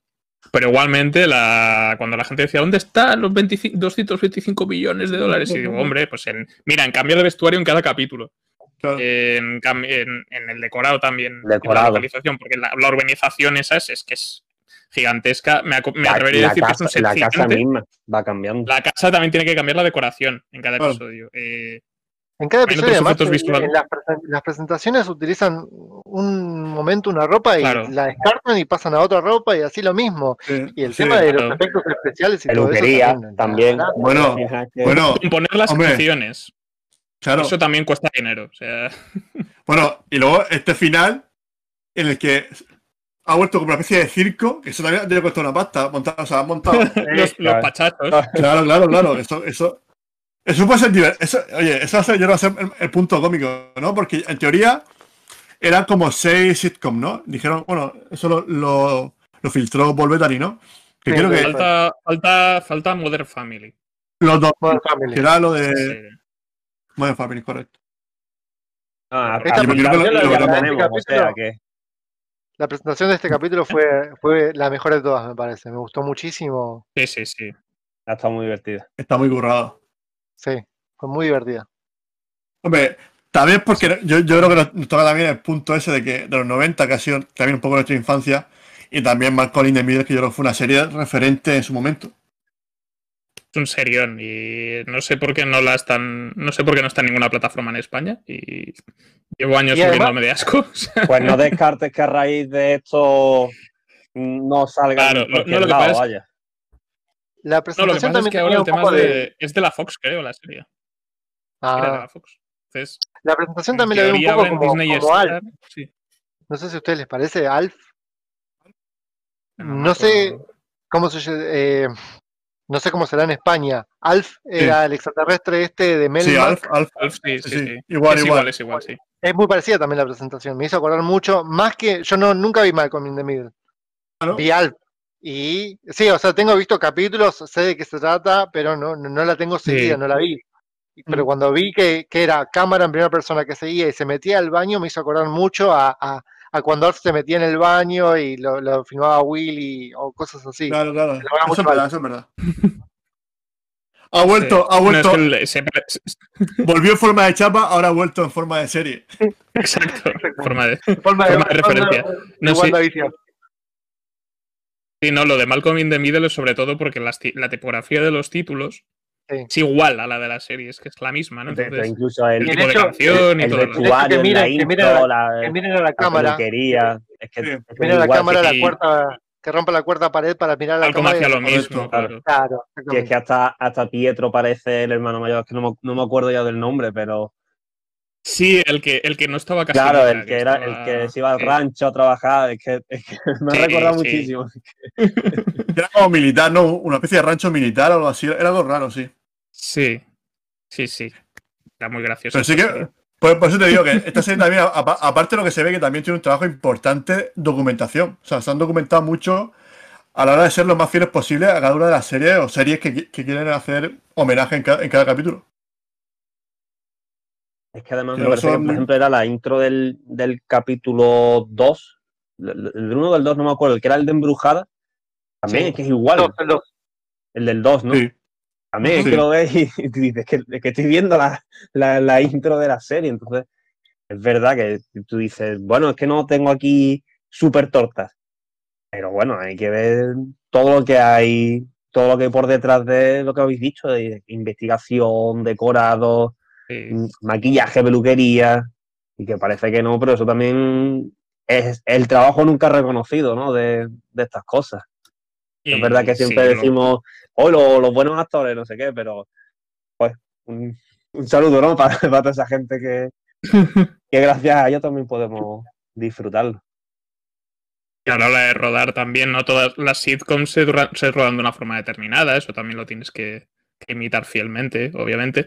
pero igualmente, la, cuando la gente decía, ¿dónde están los 25 225 millones de dólares? Y digo, hombre, pues en, mira, en cambio de vestuario en cada capítulo. claro. En, cam- en- en el decorado también. En Decorado. la localización, porque la, la urbanización esa es, es que es gigantesca. Me, me La, atrevería a la decir que es casa, un set la casa misma va cambiando. La casa también tiene que cambiar la decoración en cada Claro. episodio. Eh, En cada episodio, además, efectos en- las, presen- las presentaciones utilizan un momento una ropa y Claro. la descartan y pasan a otra ropa y así lo mismo. Sí, Y el sí. tema de claro. los efectos especiales y todo Peluquería eso también. Bueno, bueno, Componer las Hombre. canciones. claro. Eso también cuesta dinero. O sea, Bueno, y luego este final en el que ha vuelto como una especie de circo, que eso también le costado una pasta, montar, o sea, han montado. los, los claro. pachachos. Claro, claro, claro. Eso, eso, eso puede ser divertido. Oye, eso yo va a ser el, el punto cómico, ¿no? Porque en teoría eran como seis sitcom, ¿no? Dijeron, bueno, eso lo, lo, lo filtró Paul Bettany, ¿no? Que Sí, creo que Paul Falta, falta, falta Modern Family. los dos, Modern Family. que era lo de Sí. Modern Family, correcto. Ah, Esta a- a- película ya lo- la lo- tenemos, o sea capítulo- que La presentación de este capítulo fue, fue la mejor de todas, me parece. Me gustó muchísimo. Sí, sí, sí. ha estado muy divertida. Está muy currado. Sí, fue muy divertida. Hombre, también porque yo, yo creo que nos nos toca también el punto ese de que de los 90, que ha sido también un poco nuestra infancia, y también Malcolm in the Middle, que yo creo que fue una serie referente en su momento. Es un serión y no sé por qué no la están, no sé por qué no está en ninguna plataforma en España y llevo años muriéndome de asco. Pues no descartes que a raíz de esto no salga Claro, en no- cualquier no, lo que lado, pasa es- vaya. La no, lo que presentación pasa es que ahora el tema de. de, es de la Fox, creo, la serie. Ah, Era de la Fox. Entonces, la presentación en también la veo un poco como, Disney como Alf. Sí. No sé si a ustedes les parece Alf. No sé cómo se eh, no sé cómo será en España. Alf era el extraterrestre este de Melmac. Sí, Alf, Alf. Alf, sí, sí, igual, es igual. igual, es igual, sí. Es muy parecida también la presentación. Me hizo acordar mucho, más que yo no nunca vi Malcolm in the Middle. Ah, ¿no? Vi Alf. Y sí, o sea, tengo visto capítulos, sé de qué se trata, pero no, no, no la tengo seguida, Sí. no la vi. Pero Mm. cuando vi que, que era cámara en primera persona que seguía y se metía al baño, me hizo acordar mucho a, a- a cuando Alf se metía en el baño y lo, lo filmaba Willy o cosas así. Claro, claro. Eso es verdad, eso es verdad. Ha vuelto, Sí. ha No, es vuelto, que el- se- volvió en forma de chapa, ahora ha vuelto en forma de serie. exacto. Forma de, Forma forma de referencia. de No, sí. Sí, no, lo de Malcolm in the Middle es sobre todo porque las ti- la tipografía de los títulos Sí. es igual a la de la serie, es que es la misma, ¿no? De- de Entonces, incluso el, el Y de tipo de hecho, canción y el todo lo demás. vestuario, que miren- la que miren a la, Que miren a la la cámara, es que, Sí. es que miren a la cámara, que la cuarta, que rompa la cuarta pared para mirar a la hacía y- lo mismo, correcto, claro. Claro, Y es que hasta, hasta Pietro parece el hermano mayor, es que no me, no me acuerdo ya del nombre, pero Sí, el que, el que no estaba casi claro, el que era estaba- el que se iba al sí. rancho a trabajar, es que, es que me Sí, ha recordado sí. muchísimo. Era como militar, ¿no? Una especie de rancho militar o algo así. Era algo raro, sí. Sí, sí, sí. Era muy gracioso. Pero sí que, pues, por eso te digo que esta serie también, apa- aparte de lo que se ve, que también tiene un trabajo importante de documentación. O sea, se han documentado mucho a la hora de ser lo más fieles posible a cada una de las series o series que, que quieren hacer homenaje en cada, en cada capítulo. Es que además me parece que, por ejemplo, era la intro del, del capítulo 2, el del 1 o del 2, no me acuerdo, el que era el de Embrujada, también Sí. es que es igual, Los- los- el del 2, ¿no? Sí. También es Sí. que lo ves y, y dices que, es que estoy viendo la, la, la intro de la serie, entonces es verdad que tú dices, bueno, es que no tengo aquí super tortas, pero bueno, hay que ver todo lo que hay, todo lo que hay por detrás de lo que habéis dicho, de investigación, decorado, Sí. mm, maquillaje, peluquería, y que parece que no, pero eso también es el trabajo nunca reconocido, ¿no? De, de estas cosas. Y Es verdad que siempre decimos, oh, lo- los buenos actores, no sé qué, pero pues un, un saludo, ¿no? Para, para toda esa gente que, que gracias a ellos también podemos disfrutarlo. Y a la de rodar también, no todas las sitcoms se, rodan de una forma determinada, eso también lo tienes que, que imitar fielmente, obviamente.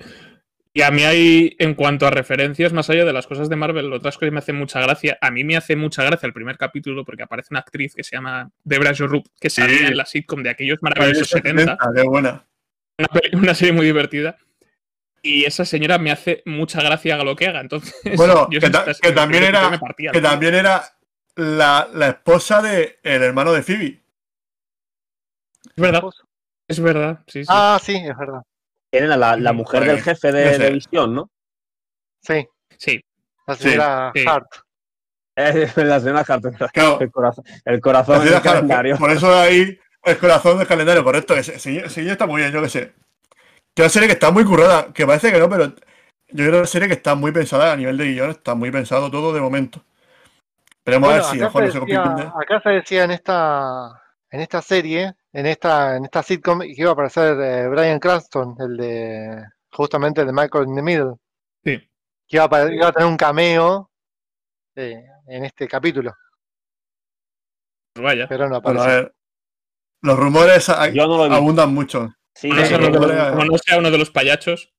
Y a mí hay, en cuanto a referencias, más allá de las cosas de Marvel, otras cosas que me hacen mucha gracia. A mí me hace mucha gracia el primer capítulo porque aparece una actriz que se llama Debra Jorup, que salía Sí. en la sitcom de aquellos maravillosos 70, Qué buena. una, serie muy divertida. Y esa señora me hace mucha gracia lo que haga. Entonces, Bueno, yo que ta- también era- partía Que también era la, la esposa del hermano de Phoebe. Es verdad, es verdad. Sí, sí. Ah, sí, es verdad. ¿Quién era la, la mujer pues, del jefe no de, sé. de visión, no? Sí, Sí, la señora sí. Hart. Es la señora Carter. Claro, El corazón, el corazón del calendario. por eso ahí el corazón del calendario, correcto. Ese, ese- ese está muy bien, yo que sé. Que una serie que está muy currada, que parece que no, pero yo creo que una serie que está muy pensada a nivel de guion, está muy pensado todo de momento. Esperemos a ver Bueno, si mejor se no se decía, acá se decía en esta, en esta serie, en esta, en esta sitcom, que iba a aparecer eh, Brian Cranston, el de justamente el de Michael in the Middle, Sí. que iba a, apare- iba a tener un cameo eh, en este capítulo, vaya. pero no Bueno, a apareció. ver. Los rumores a- no lo abundan mucho. Sí, no, sea uno de los- como no sea uno de los payachos.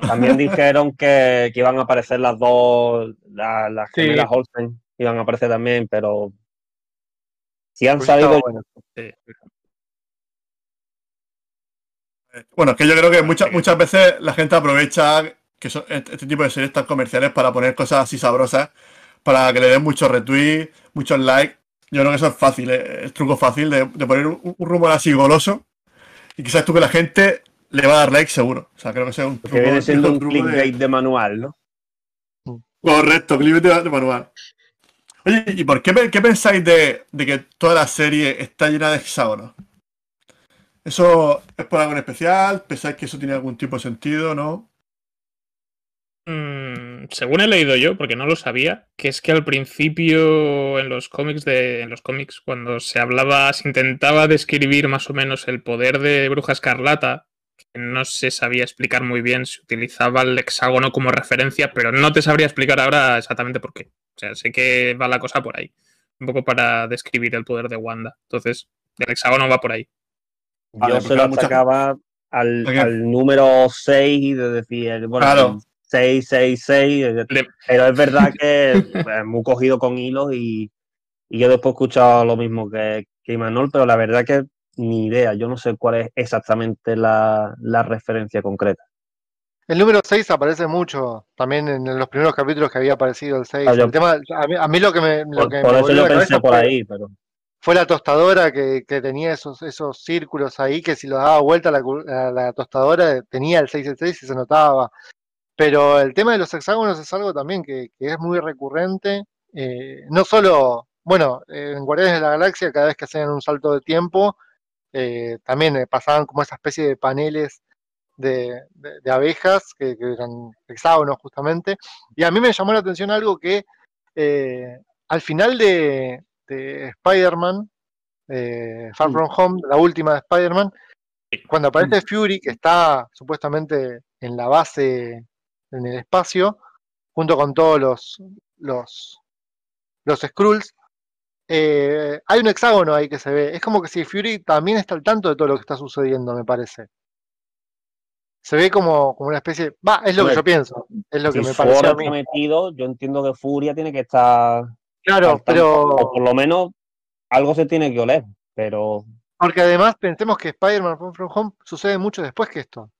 también dijeron que, que iban a aparecer las dos, la- las Sí. gemelas Olsen, iban a aparecer también, pero si han Pues estaba salido, bueno. Bueno, es que yo creo que muchas, muchas veces la gente aprovecha que son este, este tipo de series tan comerciales para poner cosas así sabrosas, para que le den muchos retweets, muchos likes. Yo creo que eso es fácil, eh, es truco fácil de, de poner un, un rumor así goloso y sabes tú que la gente le va a dar like seguro. O sea, creo que ese es un que viene siendo un truco de- clickbait de manual, ¿no? Correcto, clip de, de manual. Oye, ¿y por qué, pe- qué pensáis de, que toda la serie está llena de hexágonos? ¿Eso es por algo en especial? ¿Pensáis que eso tiene algún tipo de sentido, no? Mm, según he leído yo, porque no lo sabía, que es que al principio en los cómics de en los cómics cuando se hablaba, se intentaba describir más o menos el poder de Bruja Escarlata, no se sabía explicar muy bien, se utilizaba el hexágono como referencia, pero no te sabría explicar ahora exactamente por qué. O sea, sé que va la cosa por ahí, un poco para describir el poder de Wanda. Entonces, el hexágono va por ahí. Vale, Yo se lo achacaba al, ¿A qué? al número 6 de decir, bueno, Claro. el 666, eh, Le- pero es verdad que es muy cogido con hilos y, y yo después he escuchado lo mismo que, que Imanol, pero la verdad que ni idea, yo no sé cuál es exactamente la, la referencia concreta. El número 6 aparece mucho también en los primeros capítulos que había aparecido el 6. Ah, El tema, a, mí, a mí lo que me, lo Por, que por me eso yo pensé por fue- ahí, pero fue la tostadora que, que tenía esos, esos círculos ahí, que si lo daba vuelta la, la tostadora tenía el 666 y se notaba. Pero el tema de los hexágonos es algo también que, que es muy recurrente. eh, no solo, bueno, en Guardianes de la Galaxia, cada vez que hacían un salto de tiempo, eh, también eh, pasaban como esa especie de paneles de, de- de abejas, que, que eran hexágonos justamente. Y a mí me llamó la atención algo que eh, al final de, de Spider-Man, Far Mm. From Home, la última de Spider-Man, cuando aparece Fury, que está supuestamente en la base, en el espacio, junto con todos los, los, los Skrulls, eh, hay un hexágono ahí que se ve. Es como que si Fury también está al tanto de todo lo que está sucediendo, me parece. Se ve como, como una especie. Va, es lo que yo pienso. Es lo que me Ford a mí. metido, yo entiendo que Furia tiene que estar Claro, tanto, pero. o por lo menos algo se tiene que oler, pero Porque además pensemos que Spider-Man From Home sucede mucho después que esto.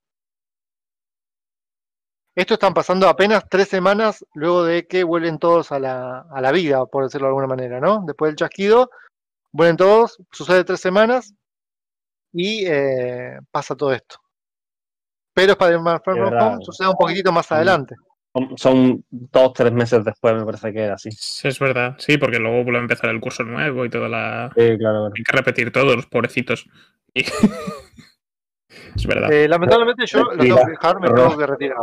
Esto están pasando apenas tres semanas luego de que vuelven todos a la, a la vida, por decirlo de alguna manera, ¿no? Después del chasquido, vuelven todos, sucede tres semanas y eh, pasa todo esto. Pero Spider-Man Far. Home sucede un poquitito más adelante. son, dos, tres meses después, me parece que era así. Sí, Es verdad, sí, porque luego vuelve a empezar el curso nuevo y toda la. Sí, claro. Hay que repetir todo, los pobrecitos. Y- es verdad. Eh, lamentablemente yo lo tengo que dejar, me tengo que retirar.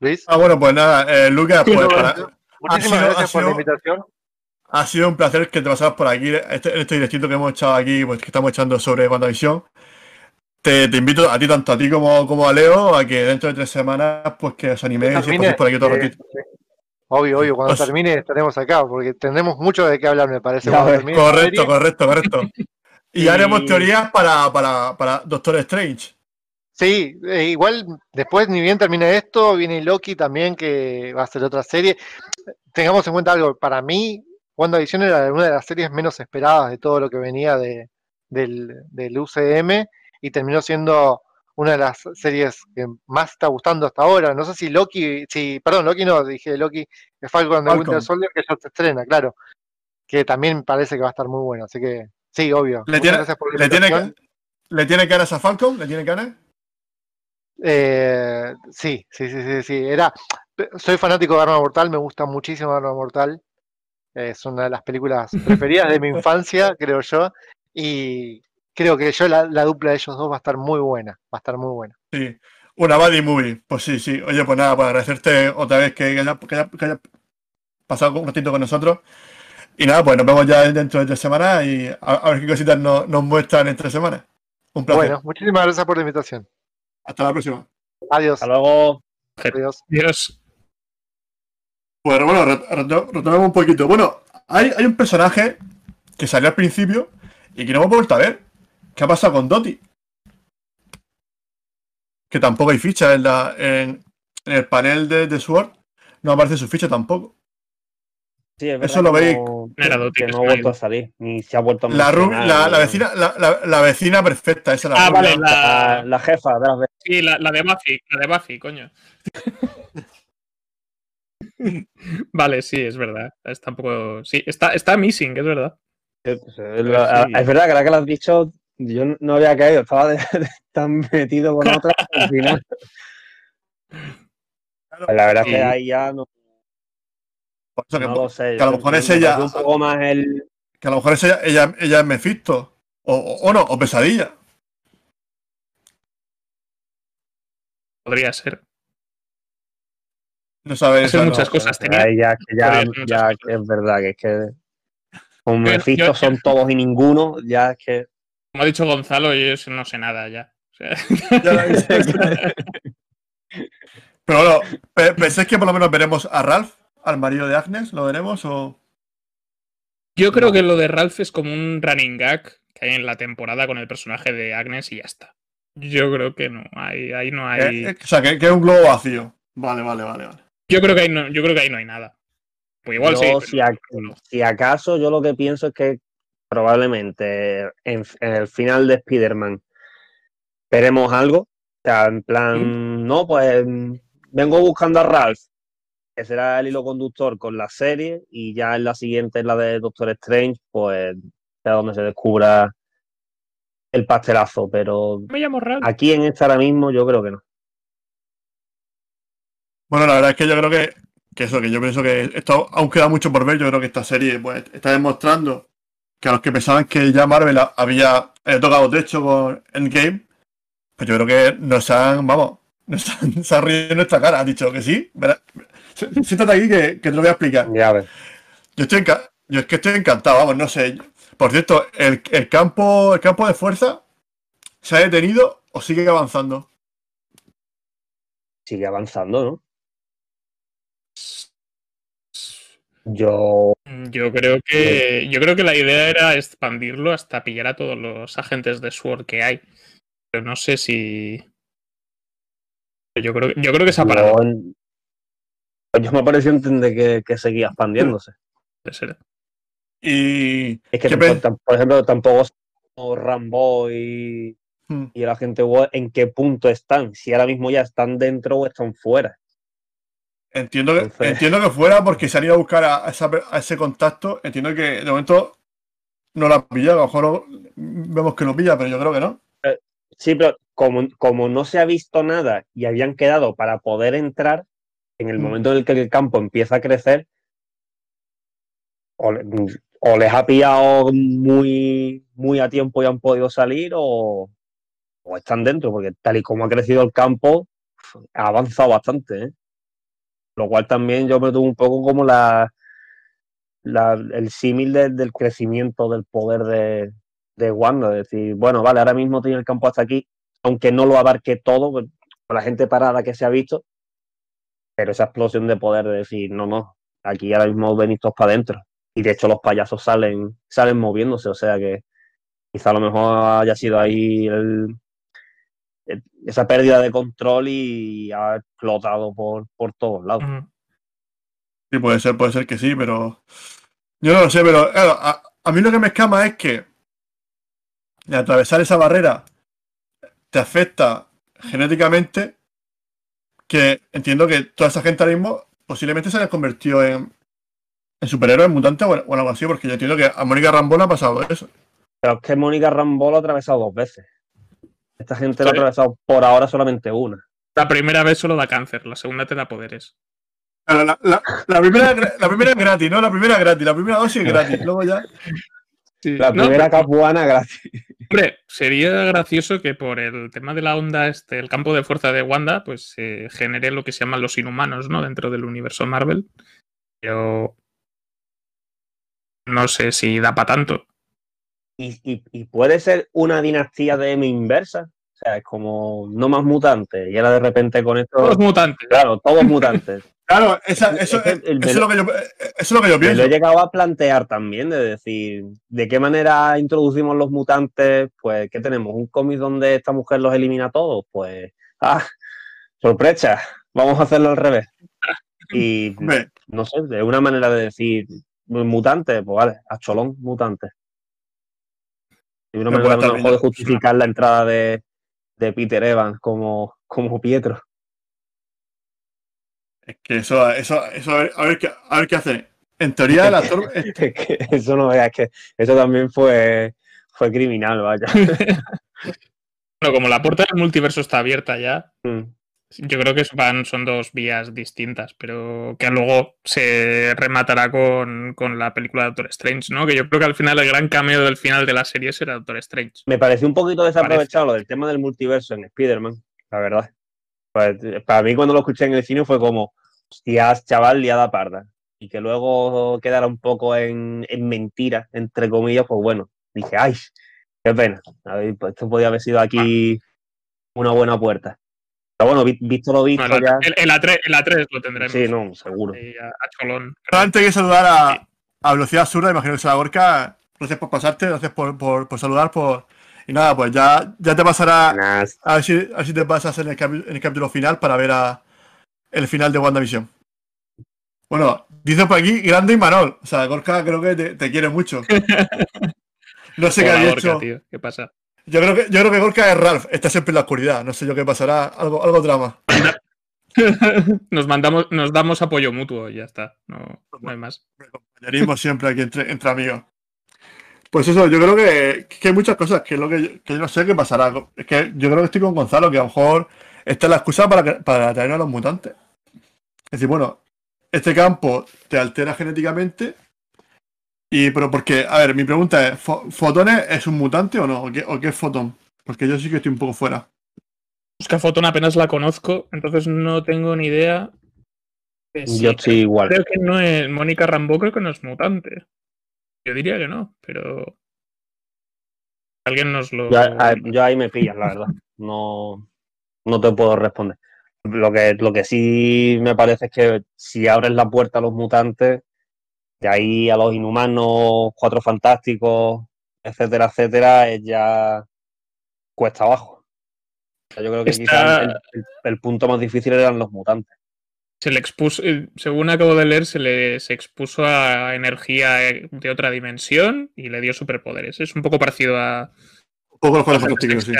¿Luis? Ah, bueno, pues nada, eh, Lucas, pues para- Muchísimas sido- gracias por la invitación. ha sido un placer que te pasaras por aquí, este, este directito que hemos echado aquí, pues que estamos echando sobre WandaVision. Te, te invito a ti, tanto a ti como, como a Leo, a que dentro de tres semanas, pues que os animéis y paséis por aquí todo el eh, ratito. Obvio, obvio, cuando termine estaremos acá, porque tendremos mucho de qué hablar, me parece. Ya Correcto, correcto, correcto. Y Y- haremos teorías para, para, para Doctor Strange. Sí, eh, igual después, ni bien termina esto, viene Loki también, que va a ser otra serie. Tengamos en cuenta algo, para mí, WandaVision era una de las series menos esperadas de todo lo que venía de, del, del UCM y terminó siendo una de las series que más está gustando hasta ahora. No sé si Loki, si, perdón, Loki no, dije Loki, que Falcon de. Winter Soldier, que ya se estrena, claro, que también parece que va a estar muy bueno, así que sí, obvio. ¿Le Muchas tiene, gracias por la le, tiene. ¿Le tiene ganas a Falcon? ¿Le tiene ganas? Eh, sí, sí, sí, sí, sí. Era, soy fanático de Arma Mortal, me gusta muchísimo Arma Mortal. Es una de las películas preferidas de mi infancia, creo yo. Y creo que yo la, la dupla de ellos dos va a estar muy buena, va a estar muy buena. Sí. Una Buddy Movie. Pues sí, sí. Oye, pues nada, pues agradecerte otra vez que haya, que haya pasado un ratito con nosotros. Y nada, pues nos vemos ya dentro de tres semanas y a, a ver qué cositas nos, nos muestran en tres semanas. Un placer. Bueno, muchísimas gracias por la invitación. Hasta la próxima. Adiós. Hasta luego. Adiós. Dios. Pues bueno, reto- retomemos un poquito. Bueno, hay, hay un personaje que salió al principio y que no hemos vuelto a ver. ¿Qué ha pasado con Doti? Que tampoco hay ficha en, la, en, en el panel de, de Sword. No aparece su ficha tampoco. Sí, es Eso lo que veis. no- que no ha vuelto a salir, ni se ha vuelto a La, la, la vecina, la, la- la vecina perfecta, esa la Ah, vale, La, la, la jefa de las sí, la, la de Buffy, la de Buffy, coño. vale, sí, es verdad. Está un poco. Sí, está, está missing, es verdad. Es la- sí. es verdad que ahora que lo has dicho, yo no había caído, estaba de- de- tan metido con otra al final. Pues la verdad es que ahí ya no, Por eso que, no lo sé. que a lo mejor Me es ella- Un poco más el. que a lo mejor es ella, ella, ella es Mephisto. O, o, o no, o pesadilla. Podría ser. No sabes. Muchas no. cosas. Tenía- ahí ya, que ya, ya cosas. que es verdad que es que. Como Yo- Mephisto yo- son todos y ninguno, ya es que. Como ha dicho Gonzalo, yo eso no sé nada ya. O sea. Pero bueno, pe- ¿pensáis que por lo menos veremos a Ralph, al marido de Agnes? ¿Lo veremos o.? Yo creo No. que lo de Ralph es como un running gag que hay en la temporada con el personaje de Agnes y ya está. Yo creo que no. Ahí, ahí no hay. Eh, eh, o sea, que, que es un globo vacío. Vale, vale, vale, vale. Yo creo que ahí no, yo creo que ahí no hay nada. Pues igual sí. Pero- si, ac- si acaso, yo lo que pienso es que probablemente en, en el final de Spider-Man veremos algo. O sea, en plan, no, pues mm, vengo buscando a Ralph, que será el hilo conductor con la serie, y ya en la siguiente, en la de Doctor Strange, pues sea donde se descubra el pastelazo. Pero Me llamo aquí en esta ahora mismo, yo creo que no. Bueno, la verdad es que yo creo que, que eso, que yo pienso que esto aún queda mucho por ver. Yo creo que esta serie pues, está demostrando que a los que pensaban que ya Marvel había eh, tocado techo con Endgame, pues yo creo que nos han, vamos, nos han, se han reído en nuestra cara. Han dicho que sí. Sí- Siéntate aquí que, que te lo voy a explicar. Ya ves. Yo estoy yo es que estoy encantado, vamos, no sé. Por cierto, el, el campo, el campo de fuerza se ha detenido o sigue avanzando. Sigue avanzando, ¿no? Yo Yo creo que. Yo creo que la idea era expandirlo hasta pillar a todos los agentes de SWORD que hay. Pero no sé si. Yo creo, yo creo que se ha parado. Yo, pues yo me pareció entender que, que seguía expandiéndose. Y. Es que, ¿qué por, ejemplo, tampoco Rambo y, Hmm. y el agente Ward en qué punto están. Si ahora mismo ya están dentro o están fuera. Entiendo que, Entonces- entiendo que fuera porque se han ido a buscar a, esa a ese contacto. Entiendo que de momento no lo ha pillado. A lo mejor vemos que lo pilla, pero yo creo que no. Sí, pero como, como no se ha visto nada y habían quedado para poder entrar, en el Mm. momento en el que el campo empieza a crecer, o, le- o les ha pillado muy, muy a tiempo y han podido salir, o, o están dentro, porque tal y como ha crecido el campo, ha avanzado bastante. ¿eh? Lo cual también yo me tuve un poco como la, la- el símil de- del crecimiento del poder de, de Wanda. Es decir, bueno, vale, ahora mismo tiene el campo hasta aquí, aunque no lo abarque todo, pues, con la gente parada que se ha visto, pero esa explosión de poder de decir, no, no, aquí ahora mismo venís todos para adentro. Y de hecho los payasos salen, salen moviéndose, o sea que quizá a lo mejor haya sido ahí el- el- esa pérdida de control y ha explotado por, por todos lados. Sí, puede ser, puede ser que sí, pero. Yo no lo sé, pero claro, a, a mí lo que me escama es que atravesar esa barrera te afecta genéticamente. Que entiendo que toda esa gente ahora mismo posiblemente se haya convertido en, en superhéroes, mutantes o, o algo así, porque yo entiendo que a Mónica Rambo le ha pasado eso. Pero es que Mónica Rambo lo ha atravesado dos veces. Esta gente lo ha Sí. atravesado por ahora solamente una. La primera vez solo da cáncer, la segunda te da poderes. La, la- la primera, la primera es gratis, ¿no? La primera es gratis, la primera dosis es gratis. Luego ya. Sí. La No, primera pero- capuana gratis. Hombre, sería gracioso que por el tema de la onda, este, el campo de fuerza de Wanda, pues se genere lo que se llaman los inhumanos, ¿no? Dentro del universo Marvel. Pero no sé si da para tanto. Y, y- y puede ser una dinastía de M inversa. O sea, es como no más mutantes. Y ahora de repente con esto. Todos mutantes. Claro, todos mutantes. Claro, esa- Es eso, es lo que yo, eso es lo que yo Me lo pienso. he llegado a plantear también, de decir, ¿de qué manera introducimos los mutantes? Pues, ¿qué tenemos? ¿Un cómic donde esta mujer los elimina a todos? Pues, ¡ah! ¡Sorpresa! Vamos a hacerlo al revés. Y no sé, de una manera de decir, mutante, pues vale, a cholón, mutante. De una Me manera de justificar la entrada de, de Peter Evans como, como Pietro. Es que eso, eso, eso a, ver, a ver qué, a ver qué hacen. En teoría, el actor. Es que eso no veas que eso también fue, fue criminal, vaya. Bueno, como la puerta del multiverso está abierta ya, Mm. yo creo que van, son dos vías distintas, pero que luego se rematará con, con la película de Doctor Strange, ¿no? Que yo creo que al final el gran cameo del final de la serie será Doctor Strange. Me pareció un poquito desaprovechado lo del tema del multiverso en Spider-Man, la verdad. Pues, para mí cuando lo escuché en el cine fue como, hostias, chaval, liada parda. Y que luego quedara un poco en, en mentira, entre comillas, pues bueno, dije, ay, qué pena. A ver, pues esto podía haber sido aquí una buena puerta. Pero bueno, vi- visto lo visto Bueno, el, ya. el- el A3, el A3 lo tendremos. Sí, no, seguro. a, a cholón. Antes que saludar a, a Velocidad Absurda, imagino que será Gorka. Gracias por pasarte, gracias por, por, por saludar. Por... Y nada, pues ya, ya te pasará. Nah, A ver, si, a ver si te pasas en el, en el capítulo final para ver a, el final de WandaVision. Bueno, dice por aquí grande y Manol. O sea, Gorka creo que te, te quiere mucho. No sé qué ha hecho. tío, ¿Qué pasa? Yo creo que, yo creo que Gorka es Ralph. Está siempre en la oscuridad. No sé yo qué pasará. Algo, algo drama. nos mandamos, nos damos apoyo mutuo y ya está. No, no hay más. Compañerismo siempre aquí entre, entre amigos. Pues eso, yo creo que, que hay muchas cosas que, es lo que yo no sé qué pasará. Es que yo creo que estoy con Gonzalo, que a lo mejor esta es la excusa para, que- para traer a los mutantes. Es decir, bueno, este campo te altera genéticamente. Y, pero porque, a ver, mi pregunta es, ¿Fo- ¿Fotones es un mutante o no? ¿O qué, o qué es Fotón? Porque yo sí que estoy un poco fuera. Busca Fotón apenas la conozco, entonces no tengo ni idea. Sí, yo estoy igual. Creo que no es. Mónica Rambo creo que no es mutante. Yo diría que no, pero. Alguien nos lo. Yo, a- yo ahí me pillas, la verdad. No, no te puedo responder. Lo que, lo que sí me parece es que si abres la puerta a los mutantes, de ahí a los inhumanos, cuatro fantásticos, etcétera, etcétera, es ya cuesta abajo. O sea, yo creo que quizás el, el- el punto más difícil eran los mutantes. Se le expuso, eh, según acabo de leer, se le se expuso a energía eh, de otra dimensión y le dio superpoderes. Es un poco parecido a poco fantásticos, sí.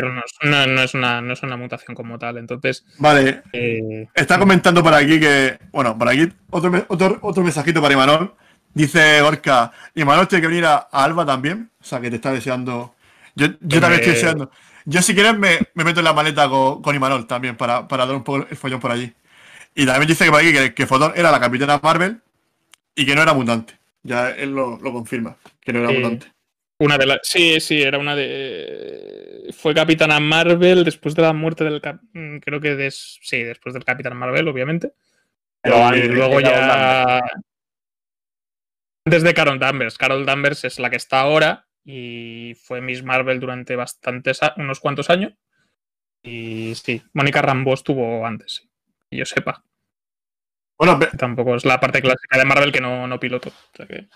No, no es una, no es una mutación como tal. Entonces, Vale, eh, Está comentando por aquí que, bueno, por aquí otro, otro, otro mensajito para Imanol. Dice Orca, Imanol tiene que venir a, a Alba también. O sea, que te está deseando. Yo, yo también estoy deseando. Yo, si quieres, me, me meto en la maleta con, con Imanol también para, para dar un poco el follón por allí. Y también dice que por aquí que, que Fotón era la capitana Marvel y que no era mutante. Ya él lo, lo confirma, que no era mutante. Una de las. Sí, sí, era una de. Fue Capitana Marvel después de la muerte del. Cap- mm, Creo que des- sí, después del Capitán Marvel, obviamente. Pero y luego ya. Antes de Carol Danvers. Carol Danvers es la que está ahora y fue Miss Marvel durante bastantes, a- unos cuantos años. Y sí, Mónica Rambo estuvo antes, que yo sepa. Bueno, ve- Tampoco es la parte clásica de Marvel que no, no piloto. o sea que-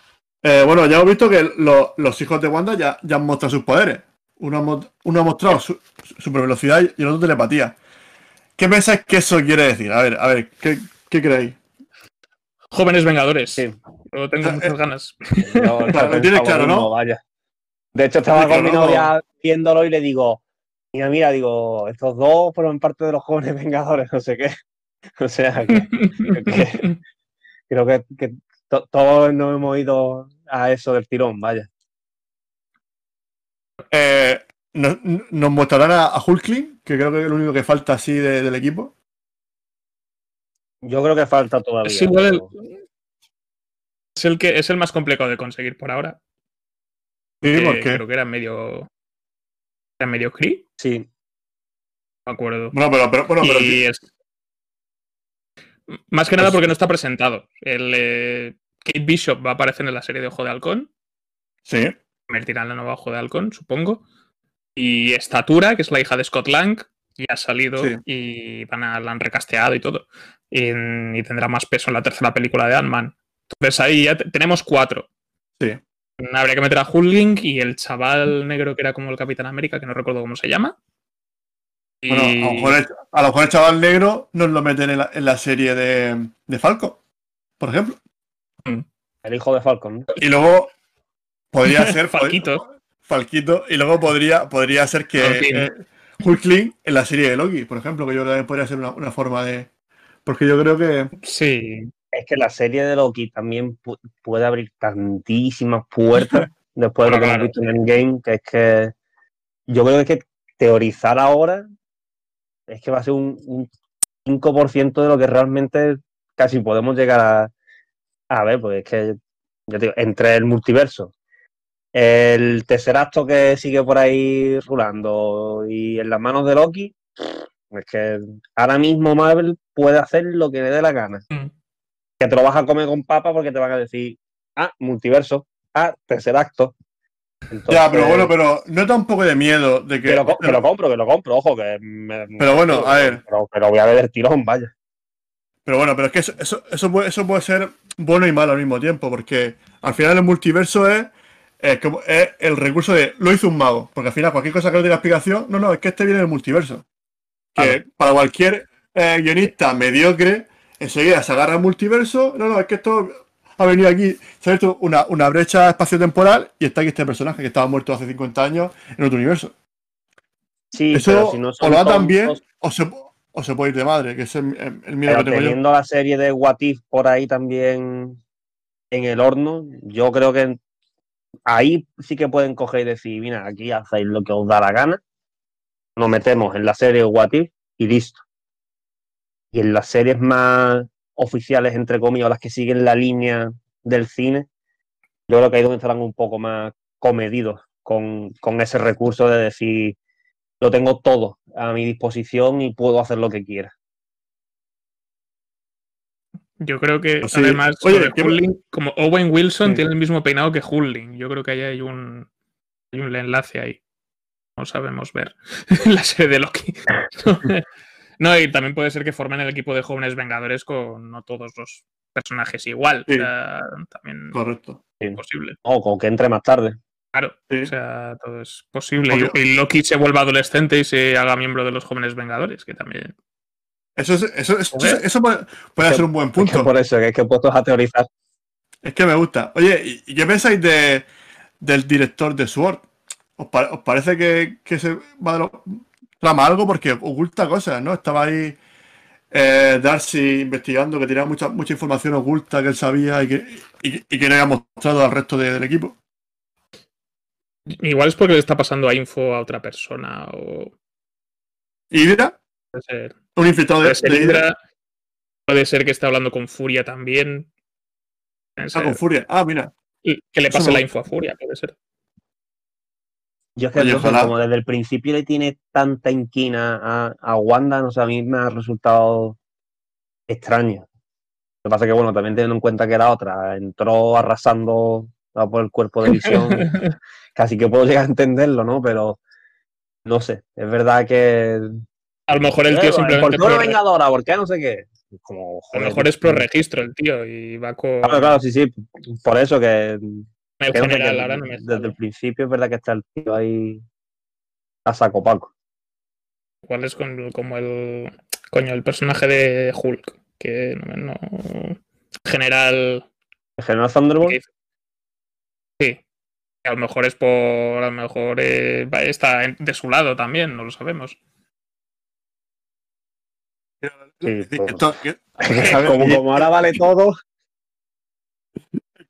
eh, bueno, ya hemos visto que lo- los hijos de Wanda ya, ya han mostrado sus poderes. Uno ha, mo- uno ha mostrado su, su supervelocidad y el otro telepatía. ¿Qué pensáis que eso quiere decir? A ver, a ver, ¿qué, qué creéis? Jóvenes Vengadores. Sí. Tengo Eh, muchas eh, ganas. Yo Claro, lo tienes claro, ¿no? Vaya. De hecho, estaba con mi viéndolo y le digo, mira, mira, digo, estos dos fueron parte de los jóvenes vengadores, no sé qué. O sea, que que- creo que, que to- todos nos hemos ido a eso del tirón, vaya. Eh, nos, nos mostrarán a, a Hulkling, que creo que es lo único que falta así de- del equipo. Yo creo que falta todavía. Es el- pero- es el que es el más complejo de conseguir por ahora. Sí, que ¿por qué? creo que era medio. Era medio Cree, Sí, no me acuerdo. Bueno, pero, pero, bueno, pero y es- Más que nada porque no está presentado. El eh, Kate Bishop va a aparecer en la serie de Ojo de Halcón. sí. Convertirá en la nueva Ojo de Halcón, supongo. Y Estatura, que es la hija de Scott Lang, ya ha salido Sí. y van a, la han recasteado y todo. Y, y tendrá más peso en la tercera película de Ant-Man. Entonces ahí ya te- tenemos cuatro. Sí. Habría que meter a Hulking y el chaval negro que era como el Capitán América, que no recuerdo cómo se llama. Y- Bueno, a lo mejor el, a lo mejor el chaval negro nos lo meten en la, en la serie de, de Falco, por ejemplo. El hijo de Falcon. ¿no? Y luego podría ser Falquito. Falquito. Y luego podría, podría ser que eh, Hulkling en la serie de Loki, por ejemplo, que yo creo que también podría ser una, una forma de. Porque yo creo que. Sí, Es que la serie de Loki también pu- puede abrir tantísimas puertas después de lo que hemos visto en Endgame, que es que yo creo que teorizar ahora es que va a ser un, un 5% de lo que realmente casi podemos llegar a, a ver, pues es que, ya te digo, entre el multiverso, el tercer acto que sigue por ahí rulando y en las manos de Loki, es que ahora mismo Marvel puede hacer lo que le dé la gana Mm. que te lo vas a comer con papa porque te van a decir, ah, multiverso, ah, tercer acto. Entonces, ya, pero bueno, pero no da un poco de miedo de que. que lo, co- que lo compro, que lo compro, ojo, que me- Pero bueno, a ver. Pero, pero voy a ver el tirón, vaya. Pero bueno, pero es que eso, eso, eso, puede, eso puede ser bueno y malo al mismo tiempo, porque al final el multiverso es, es como, es el recurso de lo hizo un mago, porque al final cualquier cosa que no tenga explicación, no, no, es que este viene del multiverso. Que para cualquier eh, guionista mediocre, enseguida se agarra al multiverso, no, no, es que esto ha venido aquí, ha abierto una, una brecha espaciotemporal y está aquí este personaje que estaba muerto hace 50 años en otro universo. Sí, Eso pero si no o lo atan bien tontos, o se, o se puede ir de madre, que es el, el miedo pero que tengo yo. teniendo la serie de What If por ahí también en el horno, yo creo que ahí sí que pueden coger y decir, mira, aquí hacéis lo que os da la gana, nos metemos en la serie What If y listo. Y en las series más oficiales, entre comillas, las que siguen la línea del cine, yo creo que ahí es donde estarán un poco más comedidos con, con ese recurso de decir, lo tengo todo a mi disposición y puedo hacer lo que quiera. yo creo que Pues sí. además Oye, lo de ¿qué- Hulkling, como Owen Wilson Sí. tiene el mismo peinado que Hulkling. Yo creo que ahí hay un, hay un enlace ahí. No sabemos ver la serie de Loki. no, y también puede ser que formen el equipo de jóvenes vengadores con no todos los personajes igual. Sí. O sea, también Correcto. es posible. O con que entre más tarde. Claro, Sí. o sea, todo es posible. Y, y Loki se vuelva adolescente y se haga miembro de los jóvenes vengadores, que también. Eso, es- eso, eso, eso puede, puede Es que- ser un buen Es que punto. por eso que es que puestos a teorizar. Es que me gusta. Oye, ¿y y qué pensáis de, del director de Sword? ¿Os, pa- os parece que, que se va de lo- trama algo? Porque oculta cosas, ¿no? Estaba ahí eh, Darcy investigando que tenía mucha, mucha información oculta que él sabía y que, y, y que no había mostrado al resto de- del equipo. Igual es porque le está pasando a info a otra persona o. ¿Y Hydra? Puede ser. ¿Un infiltrado de, de Hydra? Puede ser que esté hablando con Furia también. Puede Ah, con. Furia. Ah, mira. Y que le pase la info a Furia, puede ser. Yo es que Oye, entonces, ojalá. como desde el principio le tiene tanta inquina a, a Wanda, no sé, a mí me ha resultado extraño. Lo que pasa es que, bueno, también teniendo en cuenta que la otra entró arrasando a por el cuerpo de visión, casi que puedo llegar a entenderlo, ¿no? Pero no sé, es verdad que. A lo mejor el tío ¿Por simplemente. qué una vengadora? ¿Por qué no sé qué? Como, a lo mejor es pro registro el tío y va con. Claro, claro, sí, sí. Por eso que que no sé, general, que ahora no me desde el principio es verdad que está el tío ahí a saco paco. Igual es con- como el. Coño, el personaje de Hulk. Que no. no- general. El general Thunderbolt, Sí. A lo mejor es por. A lo mejor eh, va- está en- de su lado también, no lo sabemos. Sí, pues. Como ahora vale todo,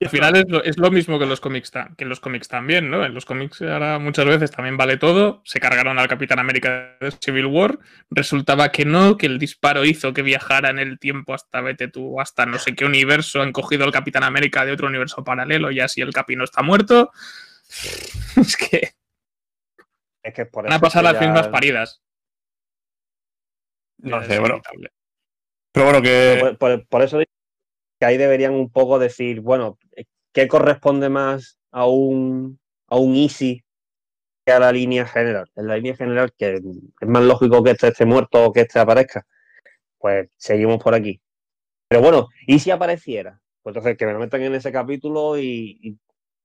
Al final es lo, es lo mismo que en los cómics ta- que en los cómics también, ¿no? En los cómics ahora muchas veces también vale todo. Se cargaron al Capitán América de Civil War. Resultaba que no, que el disparo hizo que viajara en el tiempo hasta vete tú, hasta no sé qué universo. Han cogido al Capitán América de otro universo paralelo y así el Capi no está muerto. es que Es que por van a eso pasar que las ya- mismas paridas. No Ya sé, inevitable. Pero bueno, que. Por, por- por eso digo que ahí deberían un poco decir, bueno, ¿qué corresponde más a un, a un easy que a la línea general? En la línea general, que es más lógico que este esté muerto o que este aparezca. Pues seguimos por aquí. Pero bueno, ¿y si apareciera? Pues entonces que me lo metan en ese capítulo y,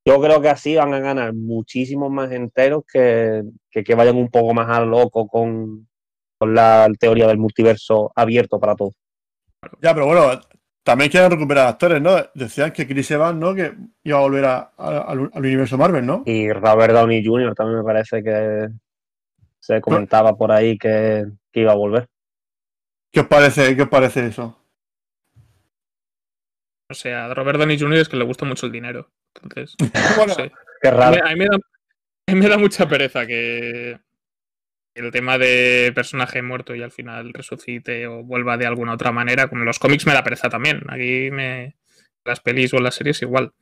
yo creo que así van a ganar muchísimos más enteros que, que, que vayan un poco más a loco con, con la teoría del multiverso abierto para todos. Ya, pero bueno, también quieren recuperar actores, ¿no? Decían que Chris Evans, ¿no? Que iba a volver a- a- al, al universo Marvel, ¿no? Y Robert Downey Jr. también me parece que se comentaba por ahí que, que iba a volver. ¿Qué os parece, qué os parece eso? O sea, a Robert Downey Jr. es que le gusta mucho el dinero. Entonces, Bueno, no sé. Qué A mí, raro. a mí me da, a mí me da mucha pereza que el tema de personaje muerto y al final resucite o vuelva de alguna otra manera. Como en los cómics me da pereza también. Aquí me. Las pelis o las series igual.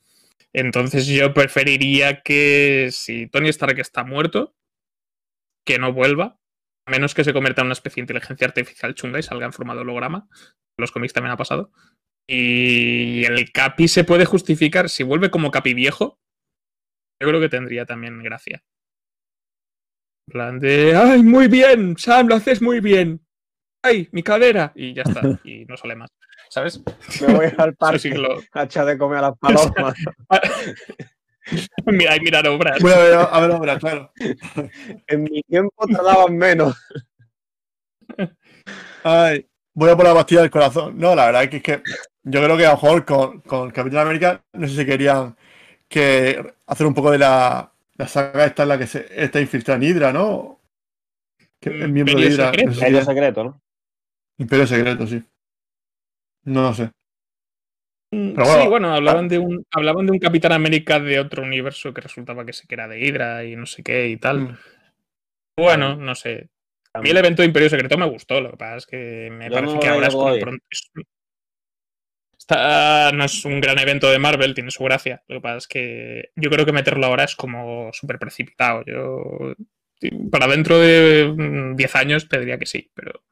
Entonces yo preferiría que si Tony Stark está muerto, que no vuelva. A menos que se convierta en una especie de inteligencia artificial chunga y salga en forma de holograma. Los cómics también ha pasado. Y el Capi se puede justificar si vuelve como Capi viejo. Yo creo que tendría también gracia. En plan de, ¡ay, muy bien! Sam, lo haces muy bien. ¡Ay, mi cadera! Y ya está. Y no sale más. ¿Sabes? Me voy al parque sí que lo- a echar de comer a las palomas. Mira, hay mirar obras. voy a ver, a ver ahora, claro. En mi tiempo tardaban menos. Ay, voy a por la pastilla del corazón. No, la verdad es que, es que yo creo que a lo mejor con, con Capitán América, no sé si querían que hacer un poco de la, la saga esta en la que se está infiltrada en Hydra, ¿no? Que es miembro de Imperio Hydra. secreto. es- secreto, ¿no? Imperio secreto, sí. No lo sé. Mm, Pero bueno, sí, bueno, hablaban de un hablaban de un Capitán América de otro universo que resultaba que se que era de Hydra y no sé qué y tal. Mm. Bueno, no sé. A mí el evento de Imperio Secreto me gustó, lo que pasa es que me Yo parece no que ahora es como pronto. es- Está, no es un gran evento de Marvel, tiene su gracia. Lo que pasa es que yo creo que meterlo ahora es como súper precipitado. Yo para dentro de mm, 10 años pediría que sí, pero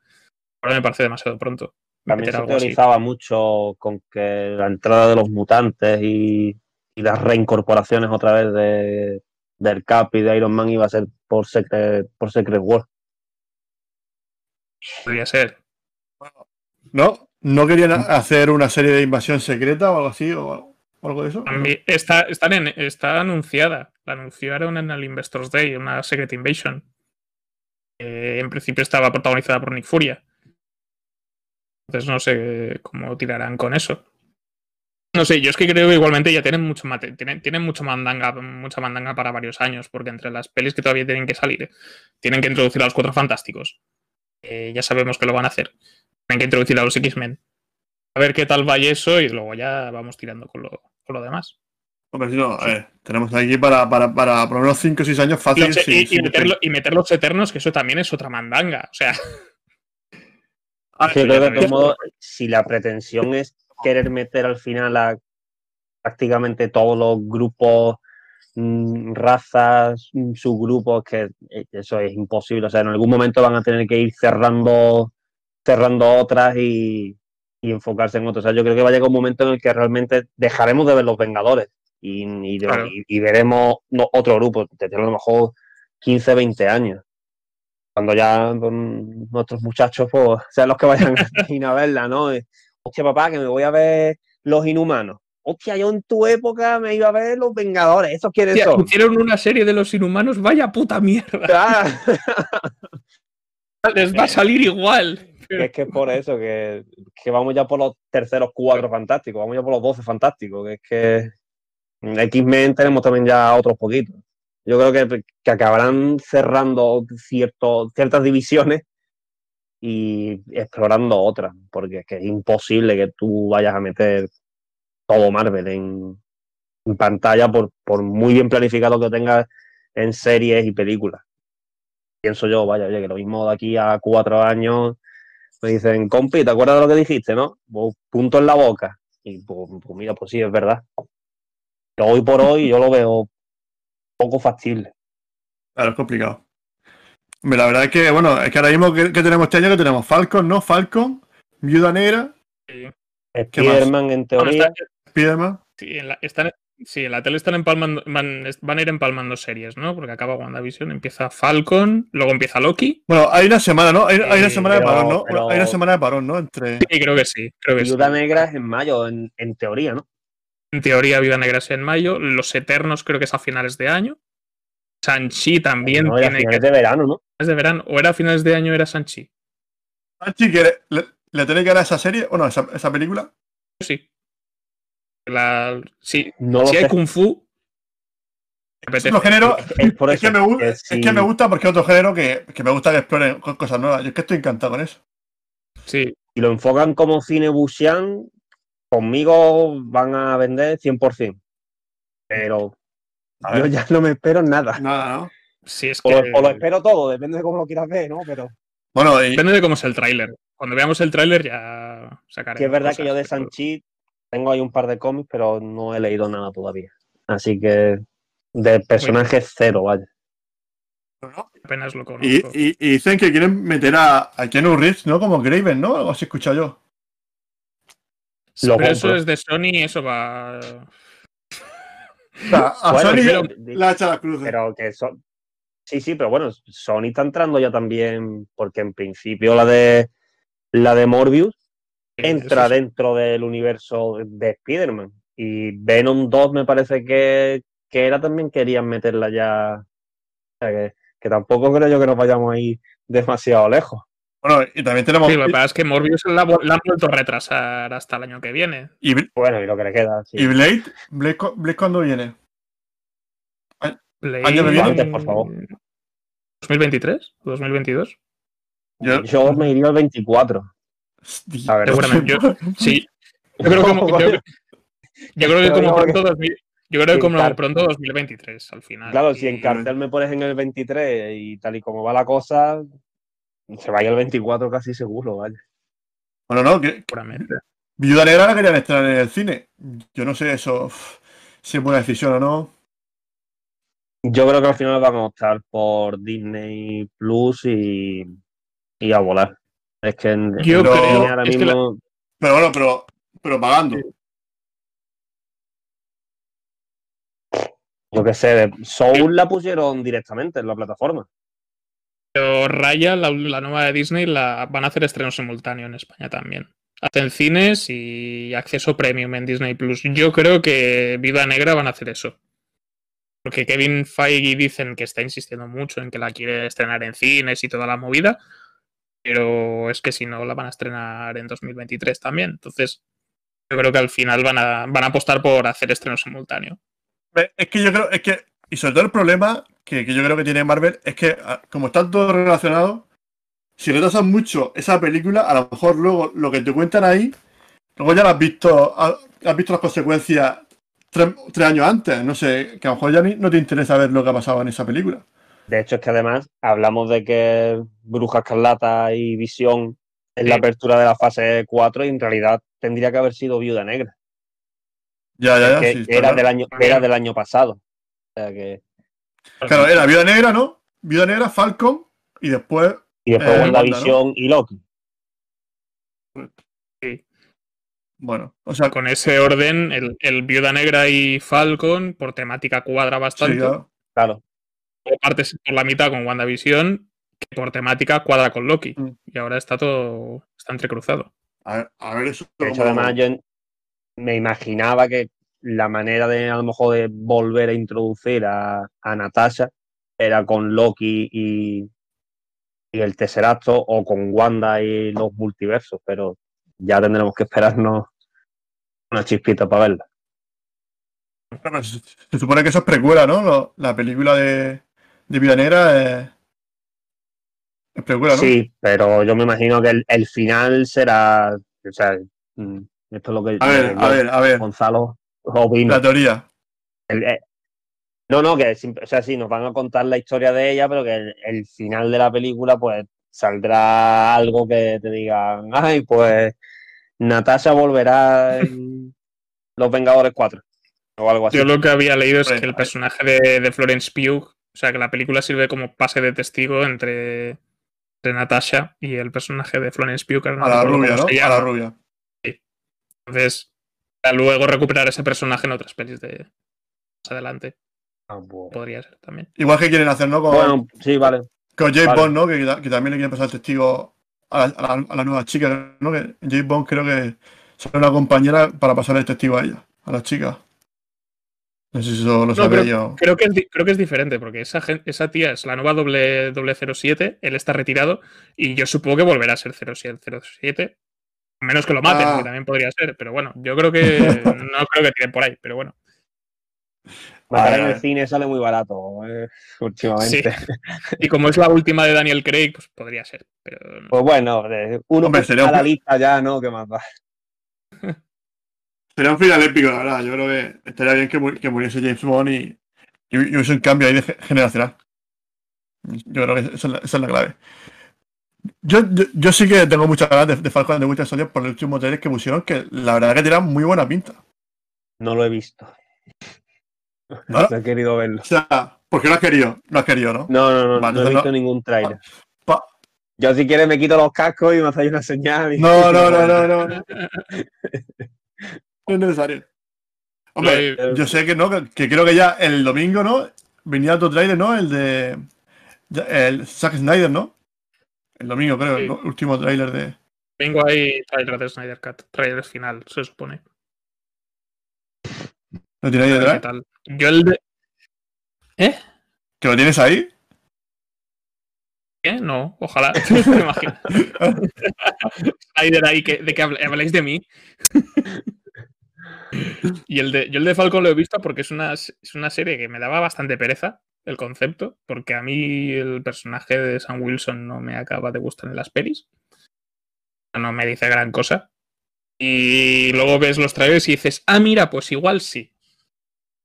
ahora me parece demasiado pronto. También se algo así. teorizaba mucho con que la entrada de los mutantes y, y las reincorporaciones otra vez de, del Cap y de Iron Man iba a ser por Secret, por Secret War. Podría ser. ¿No? ¿No querían hacer una serie de invasión secreta o algo así? ¿O algo, de eso? Está, están en- está anunciada. La anunciaron en el Investors Day, una Secret Invasion. Eh, en principio estaba protagonizada por Nick Furia. Entonces no sé cómo tirarán con eso. No sé, yo es que creo que igualmente ya tienen mucho mate, tienen, tienen mucho mandanga, mucha mandanga para varios años, porque entre las pelis que todavía tienen que salir, tienen que introducir a los cuatro fantásticos. Eh, ya sabemos que lo van a hacer. Tienen que introducir a los X-Men. A ver qué tal vaya eso y luego ya vamos tirando con lo, con lo demás. Hombre, si no, a ver, tenemos aquí para, para, para por lo menos 5 o 6 años fácil. E- sin- y, y sin- meterlo- y meter los eternos, que eso también es otra mandanga. O sea, Ah, creo que de modos, si la pretensión es querer meter al final a prácticamente todos los grupos, mm, razas, mm, subgrupos, que eh, eso es imposible. O sea, en algún momento van a tener que ir cerrando, cerrando otras y, y enfocarse en otras. O sea, yo creo que va a llegar un momento en el que realmente dejaremos de ver los Vengadores y, y- Claro. y- y veremos no- otro grupo, desde a lo mejor 15, 20 años. Cuando ya mm, nuestros muchachos pues, sean los que vayan a a verla, ¿no? Eh, Hostia, papá, que me voy a ver los inhumanos. Hostia, yo en tu época me iba a ver los Vengadores. ¿Esos quiénes Hostia, son? hicieron una serie de los inhumanos, vaya puta mierda. Ah, Les va a salir igual. es que es por eso que, que vamos ya por los terceros cuatro fantásticos, vamos ya por los doce fantásticos, que es que en X-Men tenemos también ya otros poquitos. Yo creo que, que acabarán cerrando cierto, ciertas divisiones y explorando otras, porque es que es imposible que tú vayas a meter todo Marvel en, en pantalla por, por muy bien planificado que tengas en series y películas. Pienso yo, vaya, oye, que lo mismo de aquí a cuatro años me dicen, compi, ¿te acuerdas de lo que dijiste, no? Pues, punto en la boca. Y pues, pues mira, pues sí, es verdad. Pero hoy por hoy yo lo veo poco factible. Claro, es complicado. Hombre, La verdad es que, bueno, es que ahora mismo que, que tenemos este año que tenemos Falcon, ¿no? Falcon, Viuda Negra, Sí. Spider-Man, en Bueno, teoría, está- Spiderman. sí, en la, están, sí, en la tele están empalmando, van, van a ir empalmando series, ¿no? Porque acaba WandaVision, empieza Falcon, luego empieza Loki. Bueno, hay una semana, ¿no? Hay, hay una semana de parón, ¿no? pero- Hay una semana de parón, ¿no? Entre. Sí, creo que sí, creo que sí. Viuda Negra es en mayo, en, en teoría, ¿no? En teoría, Vida Negra es en mayo. Los Eternos creo que es a finales de año. Sanchi también No, tiene que de verano, ¿no? es de verano. O era a finales de año, era Sanchi. Sanchi, le, le tenéis que dar a esa serie, o no, esa, esa película. Sí. La, sí, No si hay sé. Kung Fu. Es otro género. Es por Es que, me, es que gusta porque es otro género que, que me gusta que exploren co- cosas nuevas. Yo es que estoy encantado con eso. Sí, si lo enfocan como cine Bushian, conmigo van a vender 100%. Pero A yo ver. ya no me espero nada. Nada, ¿no? sí, es O, que. lo- o lo espero todo, depende de cómo lo quieras ver, ¿no? Pero Bueno, y, Depende de cómo es el tráiler. Cuando veamos el tráiler ya sacaré. que es verdad que yo de Sanchi tengo ahí un par de cómics, pero no he leído nada todavía. Así que de personajes cero, vaya. Apenas lo conozco. y- y dicen que quieren meter a, a Keanu Reeves, ¿no? Como Graven, ¿no? Algo así he escuchado yo. Sí, lo pero eso es de Sony y eso va. O sea, a Bueno, Sony pero- la echa la cruz. Pero que son. Sí, sí, pero bueno, Sony está entrando ya también, porque en principio la de la de Morbius entra eso sí. dentro del universo de Spider-Man. Y Venom 2 me parece que, que era también querían meterla ya. O sea, que, que tampoco creo yo que nos vayamos ahí demasiado lejos. Bueno, y también tenemos. Sí, lo que pasa es que Morbius la, la han vuelto a retrasar hasta el año que viene. y, Bueno, y lo que le queda. sí. y Blade, Blade, Blade cuándo viene? Blade- Año que viene. Antes, por favor. ¿2023? ¿O 2022? Yo, Yo me iría al 24. Hostia. A ver, Seguramente. Yo, sí. Yo creo que, como- yo, yo creo que como pronto, 2000 yo creo que como pronto 2023 al final. Claro, si en cartel me pones en el 23 y tal y como va la cosa, se vaya al 24 casi seguro, vaya. Bueno, no, que, Seguramente. Viuda Negra la querían estrenar en el cine. Yo no sé eso si es buena decisión o no. Yo creo que al final van a optar por Disney Plus y, y a volar. Es que en, Yo en creo- ahora es que la- mismo Pero bueno, pero, pero pagando. yo qué sé, Soul la pusieron directamente en la plataforma. Pero Raya, la, la nueva de Disney, la van a hacer estreno simultáneo en España también. Hacen cines y acceso premium en Disney Plus. Yo creo que Viuda Negra van a hacer eso. Porque Kevin Feige dicen que está insistiendo mucho en que la quiere estrenar en cines y toda la movida. Pero es que si no, la van a estrenar en 2023 también. Entonces, yo creo que al final van a, van a apostar por hacer estreno simultáneo. Es que yo creo, es que, y sobre todo el problema que, que yo creo que tiene Marvel es que, como están todos relacionados, si retrasan mucho esa película, a lo mejor luego lo que te cuentan ahí, luego ya lo has visto, ha- has visto las consecuencias tres, tres años antes. No sé, que a lo mejor ya ni- no te interesa ver lo que ha pasado en esa película. De hecho, es que además hablamos de que Bruja Escarlata y Visión es la Sí. apertura de la fase 4 y en realidad tendría que haber sido Viuda Negra, Ya, ya, ya. que sí, era, claro. del año, era del año pasado. O sea que, Claro, era Viuda Negra, ¿no? Viuda Negra, Falcon, y después, y después Eh, WandaVision y Loki. bueno, o sea, Con ese orden, el, el Viuda Negra y Falcon, por temática cuadra sí, bastante. claro. Claro. Partes por la mitad con WandaVision, que por temática cuadra con Loki. Mm. Y ahora está todo está entrecruzado. A ver, a ver eso. De hecho, además, yo me imaginaba que la manera de a lo mejor de volver a introducir a, a Natasha era con Loki y, y el Tesseracto o con Wanda y los multiversos, pero ya tendremos que esperarnos una chispita para verla. Se, se supone que eso es precuela, ¿no? Lo- la película de, de Viuda Negra es, es ¿no? Sí, pero yo me imagino que el, el final será. O sea, mm, esto es lo que A ver, yo, a ver, a ver. Gonzalo opino. La teoría. El- eh, no, no, que o sea, sí, nos van a contar la historia de ella, pero que el, el final de la película, pues saldrá algo que te digan, ay, pues Natasha volverá en Los Vengadores 4. O algo así. Yo lo que había leído es que el personaje de, de Florence Pugh, o sea, que la película sirve como pase de testigo entre, entre Natasha y el personaje de Florence Pugh, no A la rubia, ¿no? A la rubia. Entonces, para luego recuperar ese personaje en otras pelis de más adelante. Ah. Podría ser también. Igual que quieren hacer, ¿no? Con, Bueno, sí, vale. con James vale. Bond, ¿no? Que, que también le quieren pasar el testigo a la, a la- a la nueva chica, ¿no? Que James Bond creo que será una compañera para pasar el testigo a ella, a la chica. No sé si eso lo No, sabía yo. creo que, es, creo que es diferente, porque esa, esa tía es la nueva doble, doble 07, él está retirado y yo supongo que volverá a ser 07. 07 a menos que lo maten, Ah. que también podría ser, pero bueno, yo creo que no creo que tiren por ahí, pero bueno. Matar en el cine sale muy barato eh, últimamente. Y como es la última de Daniel Craig, pues podría ser, pero. Pues bueno, uno Hombre, a la lista ya, ¿no? ¿Qué más da? Sería un final épico, la verdad. Yo creo que estaría bien que, mu- que muriese James Bond y, y, y hubiese un cambio ahí de ge- generacional. Yo creo que esa es la, esa es la clave. Yo, yo, yo sí que tengo muchas ganas de, de Falcon the Winter Soldier por el último trailer que pusieron, que la verdad que tiene muy buena pinta. No lo he visto. ¿No? No he querido verlo. O sea, ¿por qué no has querido? No has querido, ¿no? No, no, no, Vale, no he visto no- ningún trailer. Pa- Yo si quieres me quito los cascos y me hacéis una señal. y- No, no, no, no, no. No, es necesario. Hombre, yo sé que no, que, creo que ya el domingo, ¿no? Venía otro trailer, ¿no? El de. el Zack Snyder, ¿no? El domingo, creo, Sí. el último trailer de. Vengo ahí trailer de Snyder Cut, trailer final, se supone. ¿Lo tienes ahí detrás? Yo el de. ¿Eh? ¿Que lo tienes ahí? ¿Qué? No, ojalá. Me imagino. Snyder ahí, que, de que habl- habláis de mí. y el de, yo el de Falcon lo he visto porque es una, es una serie que me daba bastante pereza el concepto, porque a mí el personaje de Sam Wilson no me acaba de gustar en las pelis. No me dice gran cosa. Y luego ves los trailers y dices, ah, mira, pues igual sí.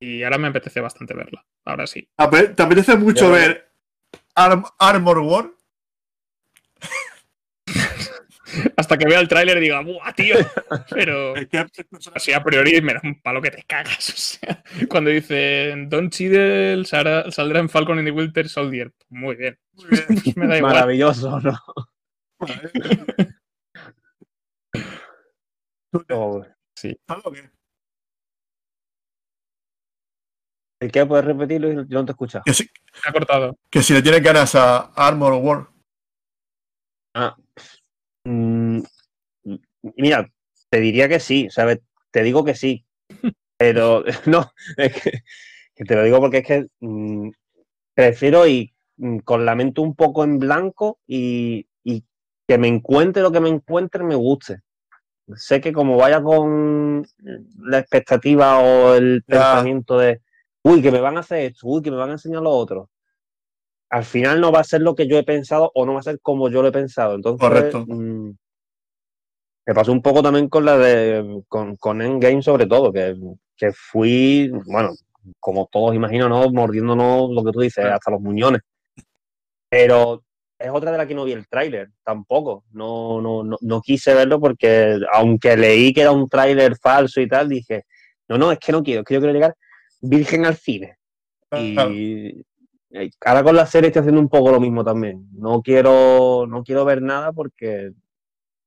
Y ahora me apetece bastante verla. Ahora sí. ¿Te apetece mucho Yo- ver Arm- Armor War? Hasta que vea el tráiler y diga, ¡buah, tío! Pero así a priori me da un palo que te cagas. O sea, cuando dicen Don Cheadle saldrá, saldrá en Falcon and the Winter Soldier. Muy bien. Muy bien. Pues me da igual. Maravilloso, ¿no? ¿Tú te- Oh, ¿Sabes lo que? ¿El qué? ¿Puedes repetirlo? Yo no te he escuchado. Que si, ha cortado. que si le tienes ganas a Armor War. Ah. Mm, mira, te diría que sí, ¿sabes? Te digo que sí. Pero no, es que, que te lo digo porque es que mm, prefiero ir mm, con la mente un poco en blanco y, y que me encuentre lo que me encuentre me guste. Sé que como vaya con la expectativa o el pensamiento de, uy, que me van a hacer esto, uy, que me van a enseñar lo otro, al final no va a ser lo que yo he pensado o no va a ser como yo lo he pensado. Entonces, Correcto. mm, me pasó un poco también con la de con, con Endgame sobre todo, que, que fui, bueno, como todos imagino, ¿no? Mordiéndonos lo que tú dices, hasta los muñones. Pero es otra de la que no vi el tráiler, tampoco. No, no, no, no quise verlo porque, aunque leí que era un tráiler falso y tal, dije, no, no, es que no quiero, es que yo quiero llegar virgen al cine. Y ahora con la serie estoy haciendo un poco lo mismo también. No quiero, no quiero ver nada porque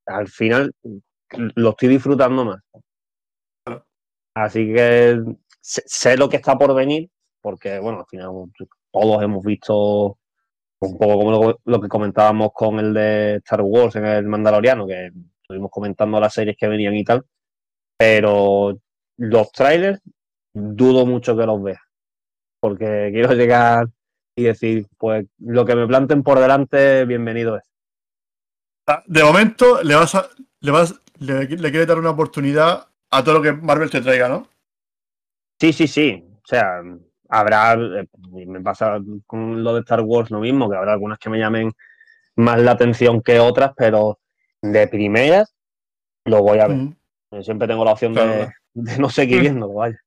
al final lo estoy disfrutando más. Así que sé, sé lo que está por venir, porque bueno, al final todos hemos visto un poco como lo, lo que comentábamos con el de Star Wars en el Mandaloriano, que estuvimos comentando las series que venían y tal. Pero los trailers dudo mucho que los vea. Porque quiero llegar y decir, pues lo que me planten por delante, bienvenido es. De momento, le vas a. Le vas. Le, le quieres dar una oportunidad a todo lo que Marvel te traiga, ¿no? Sí, sí, sí. O sea, habrá, eh, me pasa con lo de Star Wars lo mismo, que habrá algunas que me llamen más la atención que otras, pero de primeras lo voy a ver. Siempre tengo la opción de, Claro. de no seguir viendo, vaya.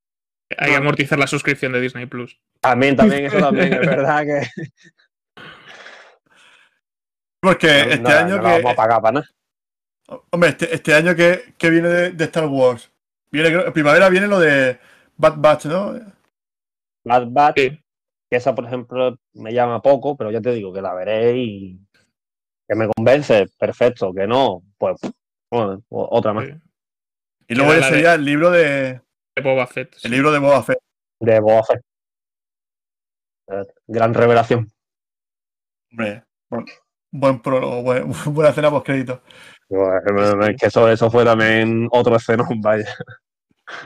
Hay que amortizar la suscripción de Disney Plus. También, también, eso también, es verdad que Porque no, este no- año no la que. vamos a pagar para nada. Hombre, este, este año que, que viene de, de Star Wars. Viene, primavera viene lo de Bad Batch, ¿no? Bad Batch, Sí. que esa, por ejemplo, me llama poco, pero ya te digo que la veré y que me convence, perfecto, que no, pues bueno, otra más. sí. Y luego sería el libro De Boba Fett. sí. el libro de Boba Fett. De Boba Fett. Eh, Gran revelación. Hombre, buen, buen prólogo, buen- buena escena post crédito. Bueno, es que eso, eso fue también otro escenón, vaya.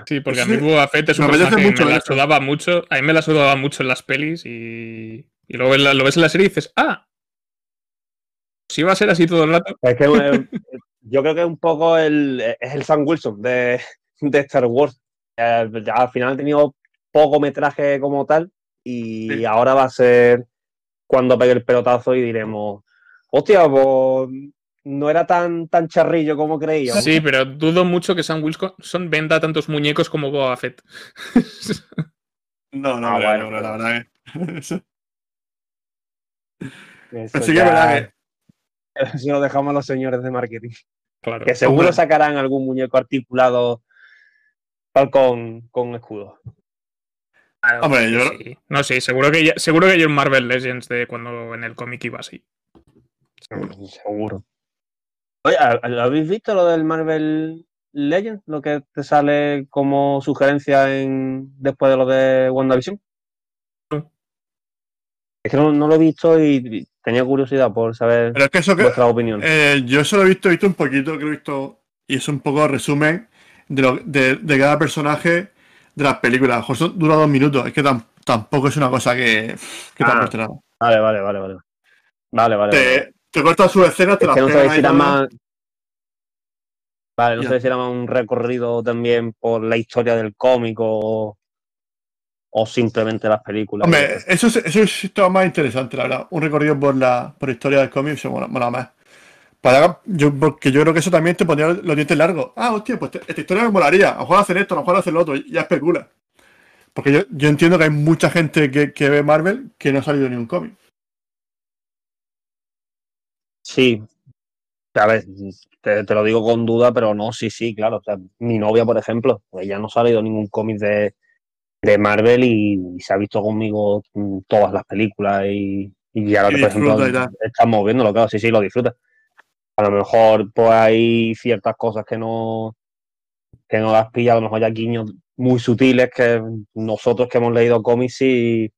Sí, porque a mí Boba Fett es me un apetece personaje que mucho me la sudaba mucho. A mí me la sudaba mucho en las pelis y, y luego la- lo ves en la serie y dices, ah, si va a ser así todo el rato. Es que eh, yo creo que un poco el, es el Sam Wilson de, de Star Wars. Eh, ya al final ha tenido poco metraje como tal y Sí. ahora va a ser cuando pegue el pelotazo y diremos, hostia, pues no era tan, tan charrillo como creía. Sí, pero dudo mucho que Sam Wilson venda tantos muñecos como Boba Fett. No, no, Ah, bueno, no creo, la verdad que. Eso- Eso Pero sí que verdad que. eso lo dejamos a los señores de marketing. Claro. Que seguro sacarán algún muñeco articulado con, con escudo. Claro, Hombre, sí, yo- sí. No, sí, seguro que ya, seguro que hay un Marvel Legends de cuando en el cómic iba así. Mm, Seguro. Oye, ¿ha- ¿lo habéis visto lo del Marvel Legends? Lo que te sale como sugerencia en después de lo de WandaVision. No. Es que no, no lo he visto y tenía curiosidad por saber Pero es que eso que. vuestra opinión. eh, yo solo he visto, he visto un poquito, creo que he visto. Y es un poco resumen de, lo- de, de cada personaje de las películas. A lo mejor son- dura dos minutos. Es que tam- tampoco es una cosa que, que te Ah. nada. Vale, vale, vale, vale. Vale, vale. vale. Te, te cortan sus escenas, te Es que no ahí si era más. Vale, no Ya. sé si era más un recorrido también por la historia del cómic o, o simplemente las películas. Hombre, eso, es- eso es todo más interesante, la verdad. Un recorrido por la, por la historia del cómic se mola, mola más. Para, yo, porque yo creo que eso también te ponía los dientes largos. Ah, hostia, pues te- esta historia me molaría. A lo mejor hacen esto, a lo mejor hacen lo otro. Ya especula. Porque yo, yo entiendo que hay mucha gente que, que ve Marvel que no ha salido ni un cómic. Sí. A ver, te, te lo digo con duda, pero no, sí, sí, claro. O sea, mi novia, por ejemplo, pues ella no ha salido ningún cómic de, de Marvel y, se ha visto conmigo mm, todas las películas y, y ahora, por ejemplo, disfruta y tal. estamos viéndolo, claro, sí, sí, lo disfruta. A lo mejor, pues hay ciertas cosas que no, que no las pilla, a lo mejor hay guiños muy sutiles que nosotros que hemos leído cómics sí,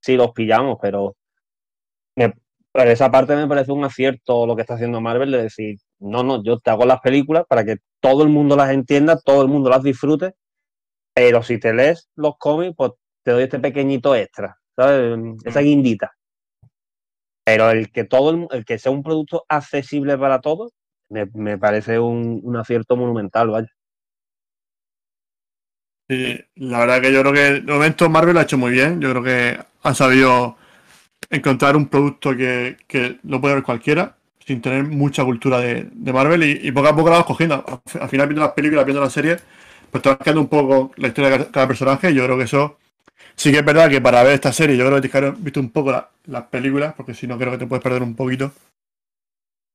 sí los pillamos, pero me- por esa parte me parece un acierto lo que está haciendo Marvel de decir, no, no, yo te hago las películas para que todo el mundo las entienda, todo el mundo las disfrute, pero si te lees los cómics, pues te doy este pequeñito extra, ¿sabes? Esa guindita. Pero el que todo el, el que sea un producto accesible para todos, me, me parece un, un acierto monumental, vaya. Y la verdad que yo creo que de momento Marvel lo ha hecho muy bien. Yo creo que han sabido encontrar un producto que, que lo puede ver cualquiera, sin tener mucha cultura de, de Marvel, y, poco a poco la vas cogiendo. Al al final, viendo las películas, viendo las series, pues te vas quedando un poco la historia de cada- personaje. Yo creo que eso sí que es verdad que para ver esta serie, yo creo que que haber visto un poco la- las películas, porque si no, creo que te puedes perder un poquito.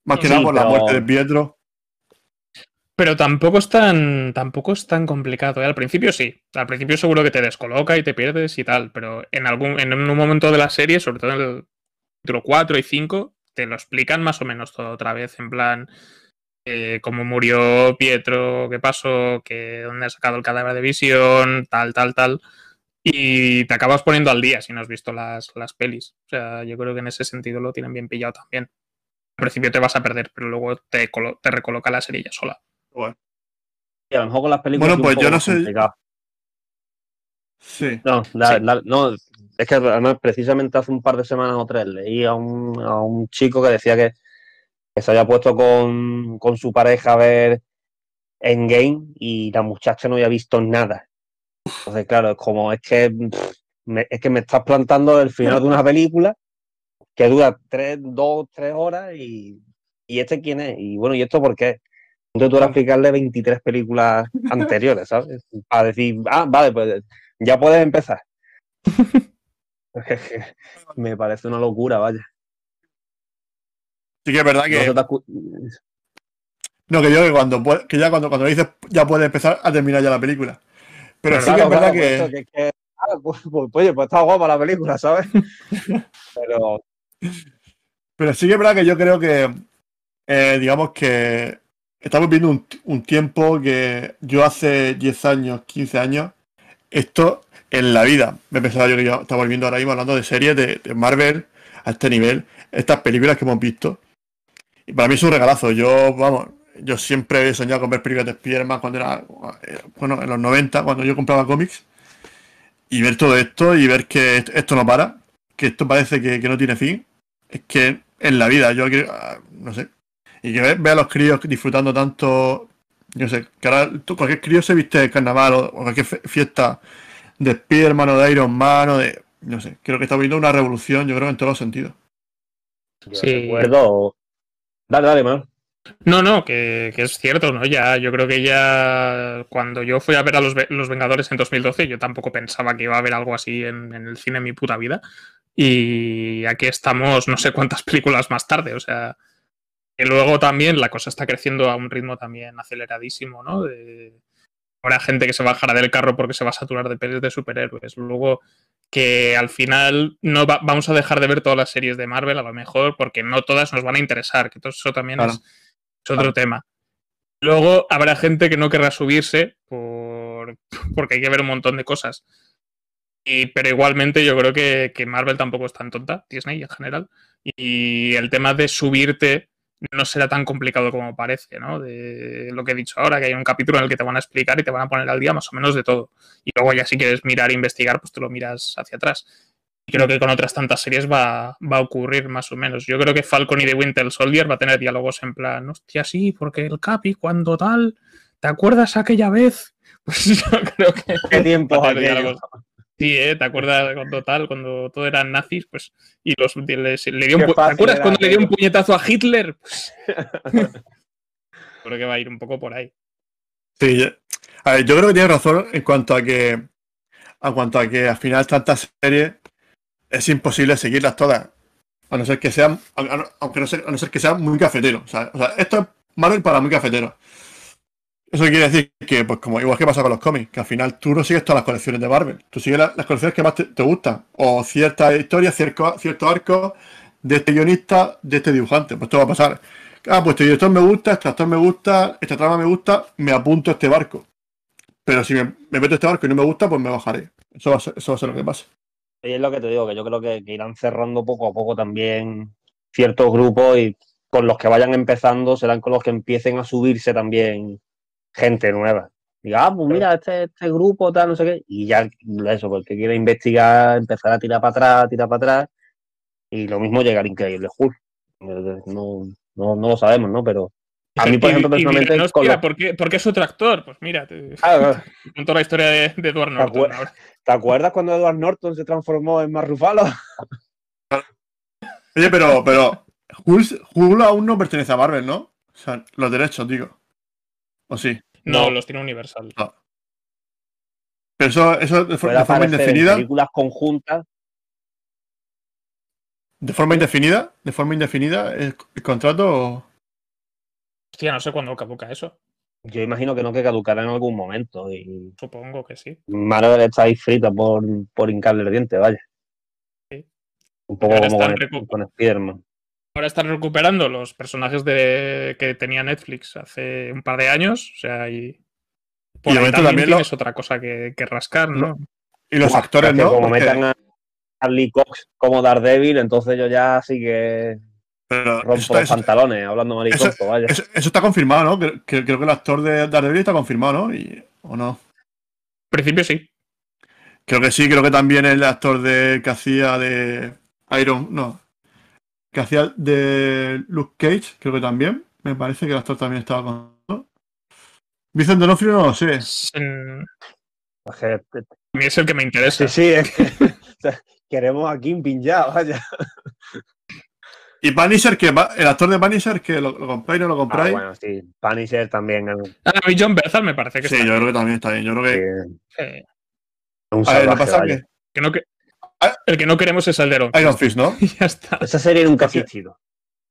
Más que Sí, nada por la muerte de Pietro. Pero tampoco es tan, tampoco es tan complicado. ¿eh? Al principio sí. Al principio seguro que te descoloca y te pierdes y tal. Pero en algún, en un momento de la serie, sobre todo en el capítulo 4 y 5, te lo explican más o menos todo otra vez. En plan, eh, cómo murió Pietro, qué pasó, que dónde ha sacado el cadáver de visión, tal, tal, tal. Y te acabas poniendo al día si no has visto las, las pelis. O sea, yo creo que en ese sentido lo tienen bien pillado también. Al principio te vas a perder, pero luego te, colo- te recoloca la serie ya sola. Bueno, Y a lo mejor con las películas. Bueno, pues yo no sé- complicado. sí. No, la- Sí. la- no, es que además precisamente hace un par de semanas o tres leí a un, a un chico que decía que, que se había puesto con, con su pareja a ver Endgame y la muchacha no había visto nada. Entonces, claro, es como, es que, pff, me, es que me estás plantando el final de una película que dura tres, dos, tres horas y, y este quién es. Y bueno, ¿y esto por qué? Entonces tú vas a explicarle 23 películas anteriores, ¿sabes? Para decir, ah, vale, pues ya puedes empezar. Me parece una locura, vaya. Sí que es verdad que. No, que yo que cuando que ya cuando, cuando dices ya puede empezar a terminar ya la película. Pero sí que es verdad que. que- que- ah, pues, pues, oye, pues está guapa la película, ¿sabes? Pero Pero sí que es verdad que yo creo que, eh, digamos que estamos viendo un, un tiempo que yo hace 10 años, 15 años, esto en la vida, me pensaba yo que yo estaba viendo ahora mismo hablando de series de, de Marvel a este nivel, estas películas que hemos visto. Y para mí es un regalazo. Yo, vamos, yo siempre he soñado con ver películas de Spider-Man cuando era, bueno, en los 90, cuando yo compraba cómics. Y ver todo esto y ver que esto- no para, que esto parece que, que no tiene fin. Es que en la vida, yo creo, ah, no sé. Y que ve, ve a los críos disfrutando tanto, yo sé, que ahora tú- cualquier crío se viste de carnaval o, o cualquier fiesta de Spiderman o de Iron Man o de, no sé, creo que está viendo una revolución, yo creo, en todos los sentidos. Sí. recuerdo. Dale, dale, man. No, no, que, que es cierto, ¿no? Ya, yo creo que ya cuando yo fui a ver a los, los Vengadores en 2012, yo tampoco pensaba que iba a haber algo así en, en el cine en mi puta vida. Y aquí estamos no sé cuántas películas más tarde, o sea, que luego también la cosa está creciendo a un ritmo también aceleradísimo, ¿no? De, habrá gente que se bajará del carro porque se va a saturar de pelis de superhéroes. Luego que al final no va- vamos a dejar de ver todas las series de Marvel, a lo mejor, porque no todas nos van a interesar, que todo eso también Claro. es, es otro tema. Luego habrá gente que no querrá subirse por, porque hay que ver un montón de cosas. Y, pero igualmente yo creo que, que Marvel tampoco es tan tonta, Disney en general. Y el tema de subirte no será tan complicado como parece, ¿no? De lo que he dicho ahora, que hay un capítulo en el que te van a explicar y te van a poner al día más o menos de todo. Y luego ya si quieres mirar e investigar, pues te lo miras hacia atrás. Y creo que con otras tantas series va, va a ocurrir más o menos. Yo creo que Falcon y The Winter Soldier va a tener diálogos en plan, hostia, sí, porque el Capi cuando tal, ¿te acuerdas aquella vez? Pues yo creo que... ¿Qué tiempo va a tener aquello? diálogos. Sí, ¿eh? ¿Te acuerdas cuando tal, cuando todo eran nazis? Pues, y los, les- le dio un Qué pu- ¿Te fácil acuerdas cuando le dio un puñetazo a Hitler? Pues, creo que va a ir un poco por ahí. Sí, yo- a ver, yo creo que tienes razón en cuanto a que, a cuanto a que al final tantas series es imposible seguirlas todas. A no ser que sean, aunque no ser, a no ser que sean muy cafeteros. O sea, esto es Marvel para muy cafeteros. Eso quiere decir que, pues como igual que pasa con los cómics, que al final tú no sigues todas las colecciones de Marvel. Tú sigues la- las colecciones que más te, gustan. O ciertas historias, cierto, cierto arco de este guionista, de este dibujante. Pues esto va a pasar. Ah, pues este director me gusta, este actor me gusta, esta trama me gusta, me apunto a este barco. Pero si me, me meto a este barco y no me gusta, pues me bajaré. Eso va a ser, eso va a ser lo que pase. Y es lo que te digo, que yo creo que, irán cerrando poco a poco también ciertos grupos y con los que vayan empezando serán con los que empiecen a subirse también gente nueva. Diga, ah, pues mira, este, este grupo, tal, no sé qué. Y ya eso, porque quiere investigar, empezar a tirar para atrás, tirar para atrás. Y lo mismo llega al Increíble Hulk. No, no, no lo sabemos, ¿no? Pero a mí, por Y- ejemplo, y dirán, personalmente, "Hostia, con ¿por, qué, por qué es otro actor? Pues mira, te Ah, cuento la historia de, de Edward Norton. acuer- ahora. ¿Te acuerdas cuando Edward Norton se transformó en Mark Ruffalo? Oye, pero, pero Hulk, Hulk aún no pertenece a Marvel, ¿no? O sea, los derechos, digo. ¿O sí? No, No. los tiene Universal. Pero eso, eso de, for- de forma aparecer en indefinida. películas conjuntas. ¿De forma indefinida? ¿De forma indefinida el, el contrato? o- Hostia, no sé cuándo caduca eso. Yo imagino que no que caducará en algún momento. Y Supongo que sí. Marvel está ahí frita por, por hincarle el diente, vaya. Sí. Un poco Ahora como con, con Spiderman. Ahora están recuperando los personajes de, que tenía Netflix hace un par de años. O sea, y. Por Y ahí también también lo- tienes otra cosa que, que rascar, ¿no? Y los actores, es ¿no? Como Porque- metan a Charlie Cox como Daredevil, entonces yo ya sí que pero rompo eso, los está, eso- pantalones, hablando mariconto, vaya. eso- eso está confirmado, ¿no? Creo que el actor de Daredevil está confirmado, ¿no? Y, ¿O no? En principio sí. Creo que sí, creo que también el actor de que hacía de Iron, no, que hacía de Luke Cage, creo que también. Me parece que el actor también estaba con. ¿no? Vincent D'Onofrio no lo sé. Que- a mí es el que me interesa. Sí, sí, es que o sea, queremos a Kingpin ya, vaya. Y Punisher, que el actor de Punisher, que lo, lo compráis, no lo Ah, compráis. bueno, sí. Punisher también. Ah, a mí John Bethel me parece que sí, está yo bien. creo que también está bien. Yo creo que. un A ver, que pasa vaya. es que no que- Ah. el que no queremos es que Iron Fist, ¿no? Y ya está. Esa serie nunca ha existido.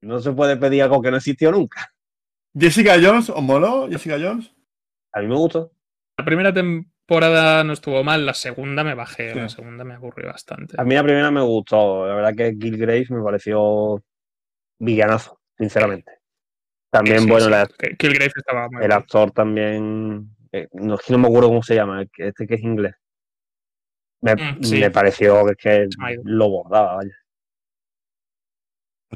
No se puede pedir algo que no existió nunca. Jessica Jones, ¿os moló? Jessica Jones. A mí me gustó. La primera tem- temporada no estuvo mal, la segunda me bajé, Sí. la segunda me aburrió bastante. A mí la primera me gustó. La verdad que Killgrave me pareció villanazo, sinceramente. También, Sí, bueno, sí, la- Killgrave estaba el actor también. eh, no, es que no me acuerdo cómo se llama, este que es inglés. Me, Mm, sí. me pareció que, lo bordaba, vaya.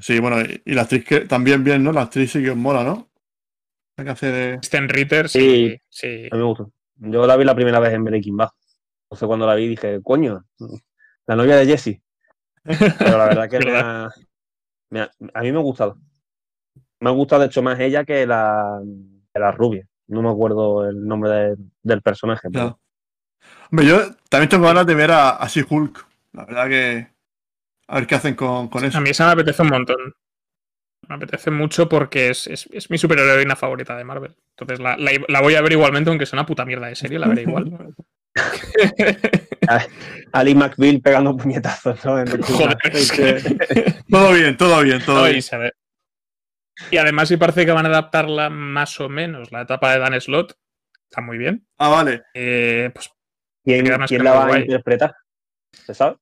Sí, bueno, y, y la actriz que también bien, ¿no? La actriz sí que os mola, ¿no? La que hace de. Sten Ritter, Sí. sí, sí. A mí me gustó. Yo la vi la primera vez en Breaking Bad. No sé cuando la vi dije, coño, la novia de Jesse. Pero la verdad que ha- me ha- a mí me ha gustado. Me ha gustado, de hecho, más ella que la, que la rubia. No me acuerdo el nombre de- del personaje. pero-. Hombre, yo también tengo ganas de ver a, a She-Hulk. La verdad que. A ver qué hacen con, con eso. A mí esa me apetece un montón. Me apetece mucho porque es, es, es mi superheroína favorita de Marvel. Entonces la, la- la voy a ver igualmente, aunque sea una puta mierda de serie, la veré igual. Ali McBeal pegando puñetazos, ¿no? En el Joder, es que... Todo bien, todo bien, todo bien. se ve. y además, sí parece que van a adaptarla más o menos. La etapa de Dan Slot está muy bien. Ah, vale. Eh, pues, ¿Quién, quién que la va a interpretar? ¿Se sabe?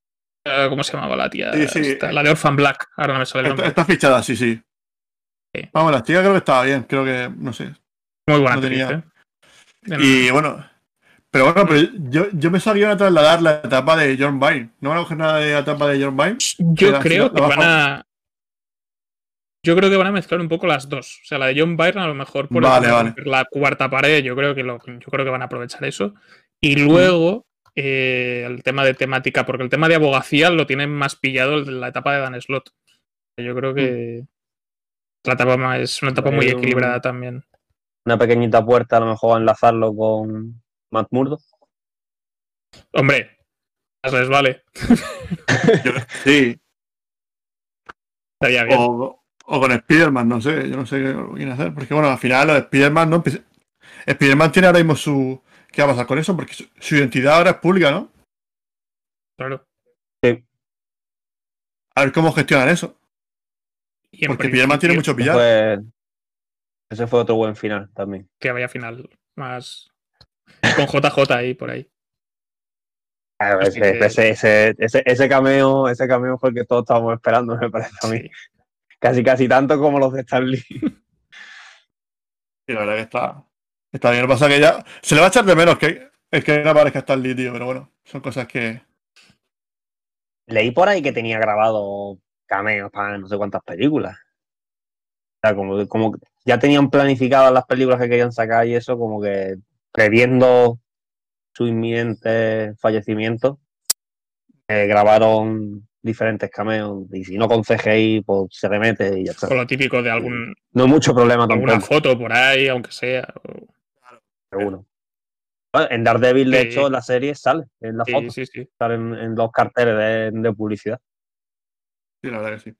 eh, ¿cómo se llamaba la tía? Sí, sí. Esta, la de Orphan Black. Ahora no me sale el Está, nombre. está fichada, sí, sí. Sí. Vamos, la tía creo que estaba bien. Creo que, no sé. Muy buena no actriz, tenía- ¿eh? Y bueno. Pero bueno, pero yo, yo pensaba que iban a trasladar la etapa de John Byrne. ¿No van a coger nada de la etapa de John Byrne? Yo creo la que baja- van a. Yo creo que van a mezclar un poco las dos. O sea, la de John Byrne a lo mejor por Vale, vale. la cuarta pared, yo creo que lo, yo creo que van a aprovechar eso. Y luego eh, el tema de temática, porque el tema de abogacía lo tienen más pillado el de la etapa de Dan Slot. Yo creo que la etapa más- es una etapa muy equilibrada también. Una pequeñita puerta, a lo mejor a enlazarlo con Matt Murdo. Hombre, les vale. Sí. Estaría bien. O, o con Spider-Man, no sé. Yo no sé qué quieren hacer. Porque bueno, al final los Spider-Man no empieza- Spider-Man tiene ahora mismo su. ¿Qué va a pasar con eso? Porque su, su identidad ahora es pública, ¿no? Claro. A ver cómo gestionan eso. Porque Spider-Man tiene principio, mucho pillar. Fue- ese fue otro buen final también. Que vaya final más. Con JJ ahí por ahí. Claro, Sí, ese, sí. ese, ese, ese, cameo, ese cameo fue el que todos estábamos esperando, me parece a mí. Sí. Casi, casi tanto como los de Stanley. Y la verdad que está. Está bien. Lo que pasa es que ya. Se le va a echar de menos que, es que no aparezca Stan Lee, tío. Pero bueno, son cosas que. Leí por ahí que tenía grabado cameos para no sé cuántas películas. O sea, como, como ya tenían planificadas las películas que querían sacar y eso, como que previendo su inminente fallecimiento, eh, grabaron diferentes cameos y si no con CGI, pues se remete y ya está. Con lo típico de algún, No hay mucho problema alguna tampoco, foto por ahí, aunque sea. o- seguro. Bueno, En Daredevil, de Sí. hecho, en la serie sale en la Sí, foto, sí, sí. sale en, en los carteles de, de publicidad. Sí, la verdad que sí.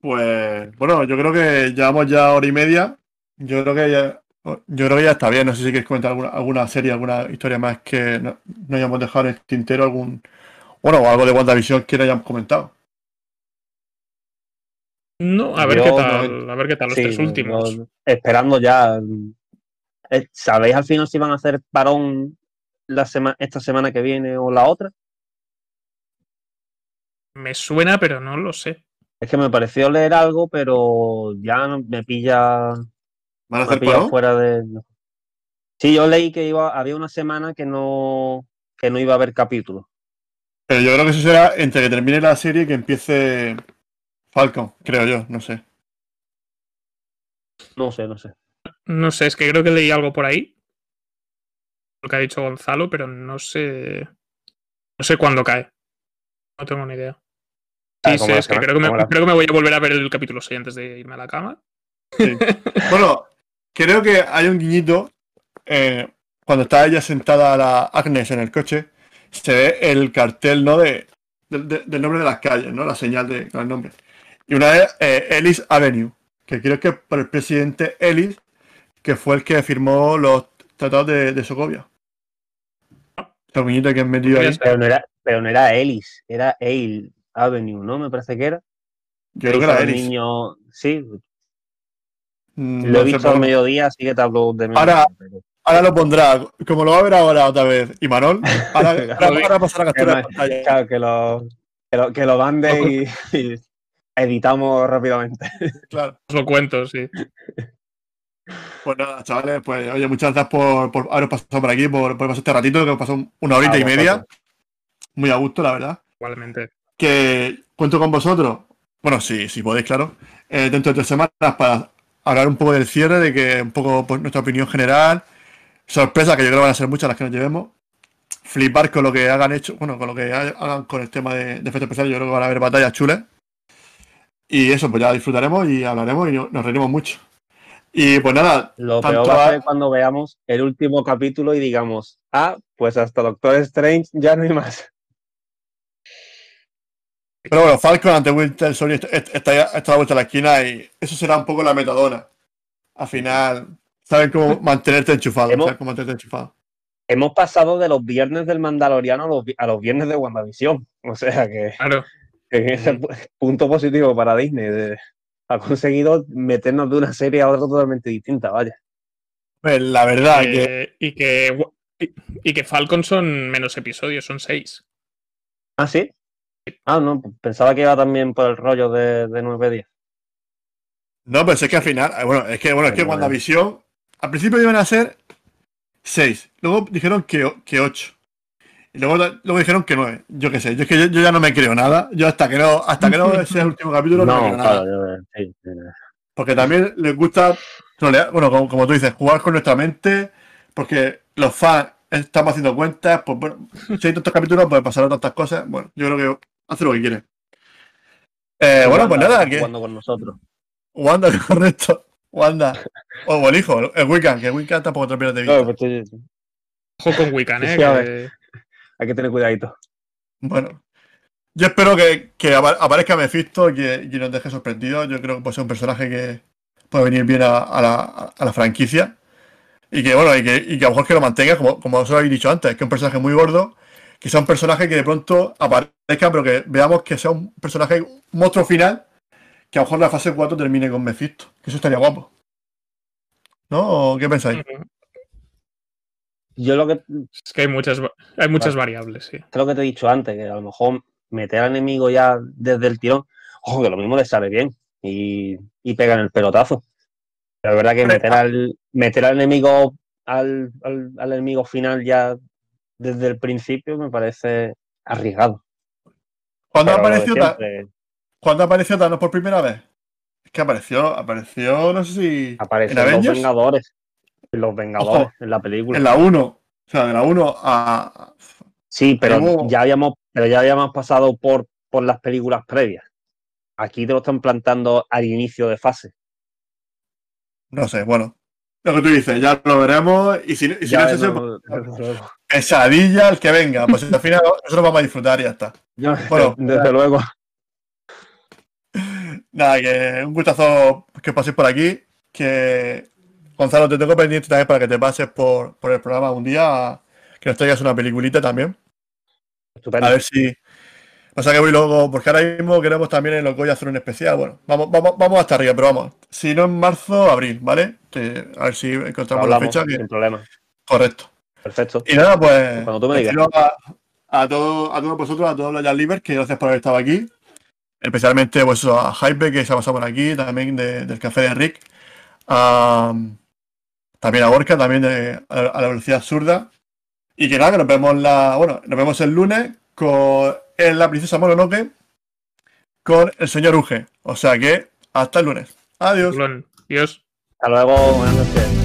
Pues. Bueno, yo creo que llevamos ya hora y media. Yo creo que ya. Yo creo que ya está bien. No sé si queréis comentar alguna, alguna serie, alguna historia más que no, no hayamos dejado en el tintero, algún. Bueno, o algo de WandaVision que no hayamos comentado. No, a ver Yo qué no- tal, a ver qué tal los Sí, tres últimos. no- esperando ya. Eh, ¿Sabéis al final si van a hacer parón la sema- esta semana que viene o la otra? Me suena, pero no lo sé. Es que me pareció leer algo, pero ya me pilla, ¿Van a hacer fuera de. Sí, yo leí que iba, había una semana que no, que no iba a haber capítulos. Pero yo creo que eso será entre que termine la serie y que empiece Falcon, creo yo, no sé. No sé, no sé. No sé, es que creo que leí algo por ahí. Lo que ha dicho Gonzalo, pero no sé. No sé cuándo cae. No tengo ni idea. Ah, Sí, la es que creo que, me, creo que me voy a volver a ver el capítulo 6 antes de irme a la cama. Sí. Bueno, creo que hay un guiñito. eh, cuando está ella sentada la Agnes en el coche, se ve el cartel, ¿no? De, del- de- del nombre de las calles, ¿no? La señal de con el nombre. Y una es eh, Ellis Avenue, que creo que es por el presidente Ellis, que fue el que firmó los tratados de, de Sokovia. El guiñito que han metido ahí. Pero no era, pero no era Ellis, era Ale Avenue, ¿no? Me parece que era. Yo creo que era Ellis. niño- sí, lo no he visto al mediodía, así que te hablo de Ahora- pero- ahora lo pondrá. Como lo va a ver ahora otra vez. Y Manol, ahora, ahora, ahora pasará la captura de pantalla. Claro, que lo, que lo, que lo mande y, y editamos rápidamente. Claro. Os lo cuento, sí. Pues nada, chavales, pues oye, muchas gracias por, por haberos pasado por aquí, por, por pasar este ratito, que pasó una horita A y media. Muy a gusto, la verdad. Igualmente. Que cuento con vosotros. Bueno, sí, si podéis, claro. eh, dentro de tres semanas para hablar un poco del cierre, de que un poco pues, nuestra opinión general. Sorpresas, que yo creo que van a ser muchas las que nos llevemos. Flipar con lo que hagan hecho, bueno, con lo que ha- hagan con el tema de, de efectos especiales. Yo creo que van a haber batallas chulas. Y eso, pues ya disfrutaremos y hablaremos y no- nos reiremos mucho. Y pues nada, Lo peor va a- ser cuando veamos el último capítulo y digamos, ah, pues hasta Doctor Strange ya no hay más. Pero bueno, Falcon ante Winter Soldier est- est- está, está a la vuelta de la esquina y eso será un poco la metadona. Al final, saben cómo mantenerte enchufado. Hemos- cómo mantenerte enchufado. Hemos pasado de los viernes del Mandaloriano a los, a los viernes de WandaVision. O sea que, Claro. que ese pu- punto positivo para Disney. de- ha conseguido meternos de una serie a otra totalmente distinta, vaya. Pues, la verdad que y, que, y, y que Falcon son menos episodios, son seis. ¿Ah, sí? Ah, no, pensaba que iba también por el rollo de, de 9-10. No, pero es que al final, eh, bueno, es que bueno, es que bueno. WandaVision, al principio iban a ser 6, luego dijeron que, que 8. Y luego, luego dijeron que 9. Yo qué sé, yo es que yo, yo ya no me creo nada. Yo hasta que no, hasta que no sea el último capítulo no, me creo nada. yo- sí, sí. Porque también les gusta bueno, como, como tú dices, jugar con nuestra mente, porque los fans estamos haciendo cuentas, pues bueno, si hay tantos capítulos, pues pasarán tantas cosas. Bueno, yo creo que hace lo que quiere. Eh, bueno, pues nada, está que jugando con nosotros. Wanda, correcto. Wanda. O el hijo, el Wiccan, que el Wiccan tampoco te lo pierdes de vista. Claro, pues, sí, Ojo con Wiccan, ¿eh? Sí, a que- hay que tener cuidadito. Bueno. Yo espero que, que apa- aparezca Mephisto y que, y nos deje sorprendidos. Yo creo que puede ser un personaje que puede venir bien a, a la, a la franquicia. Y que, bueno, y que, y que a lo mejor que lo mantenga, como, como os habéis dicho antes, que es un personaje muy gordo, que sea un personaje que de pronto aparezca, pero que veamos que sea un personaje, un monstruo final, que a lo mejor la fase 4 termine con Mephisto. Que eso estaría guapo. ¿No? ¿O qué pensáis? Yo lo que, Es que hay muchas, hay muchas variables, sí. es lo que te he dicho antes, que a lo mejor meter al enemigo ya desde el tirón, ojo, que lo mismo le sale bien y, y pega en el pelotazo. Pero es verdad que meter al, meter al enemigo al, al, al enemigo final ya desde el principio me parece arriesgado. ¿Cuándo Pero apareció, siempre, ¿Cuándo apareció Thanos por primera vez? Es que apareció, apareció, no sé si. aparecen ¿En los? Vengadores. En los Vengadores, Ojo, en la película. En la 1. O sea, de la 1 a. Sí, pero ya habíamos, pero ya habíamos pasado por, por las películas previas. Aquí te lo están plantando al inicio de fase. No sé, bueno. Lo que tú dices, ya lo veremos. Y si, y si Ya no ese, no- pues, pesadilla el que venga. Pues al final nosotros vamos a disfrutar y ya está. yo- Bueno, desde luego. Nada, que un gustazo que paséis por aquí. Que Gonzalo, te tengo pendiente también para que te pases por, por el programa un día. Que nos traigas una peliculita también. Estupendo. A ver si. O sea que voy luego, porque ahora mismo queremos también en Locoya hacer un especial. Bueno, vamos, vamos, vamos hasta arriba, pero vamos. Si no en marzo, abril, ¿vale? A ver si encontramos la fecha. que- sin problema. correcto. Perfecto. Y nada, pues. Cuando tú me digas. deciros A, a todos, a todos vosotros, a todos los Jazz Livers, que gracias por haber estado aquí. Especialmente pues, a Hype, que se ha pasado por aquí, también de- del café de Rick. A, también a Gorka, también de, a, a la velocidad absurda. Y que nada, que nos vemos la. Bueno, nos vemos el lunes con en la princesa Mononoke con el señor Uge. O sea que hasta el lunes. Adiós. Dios. Hasta luego. Buenas noches.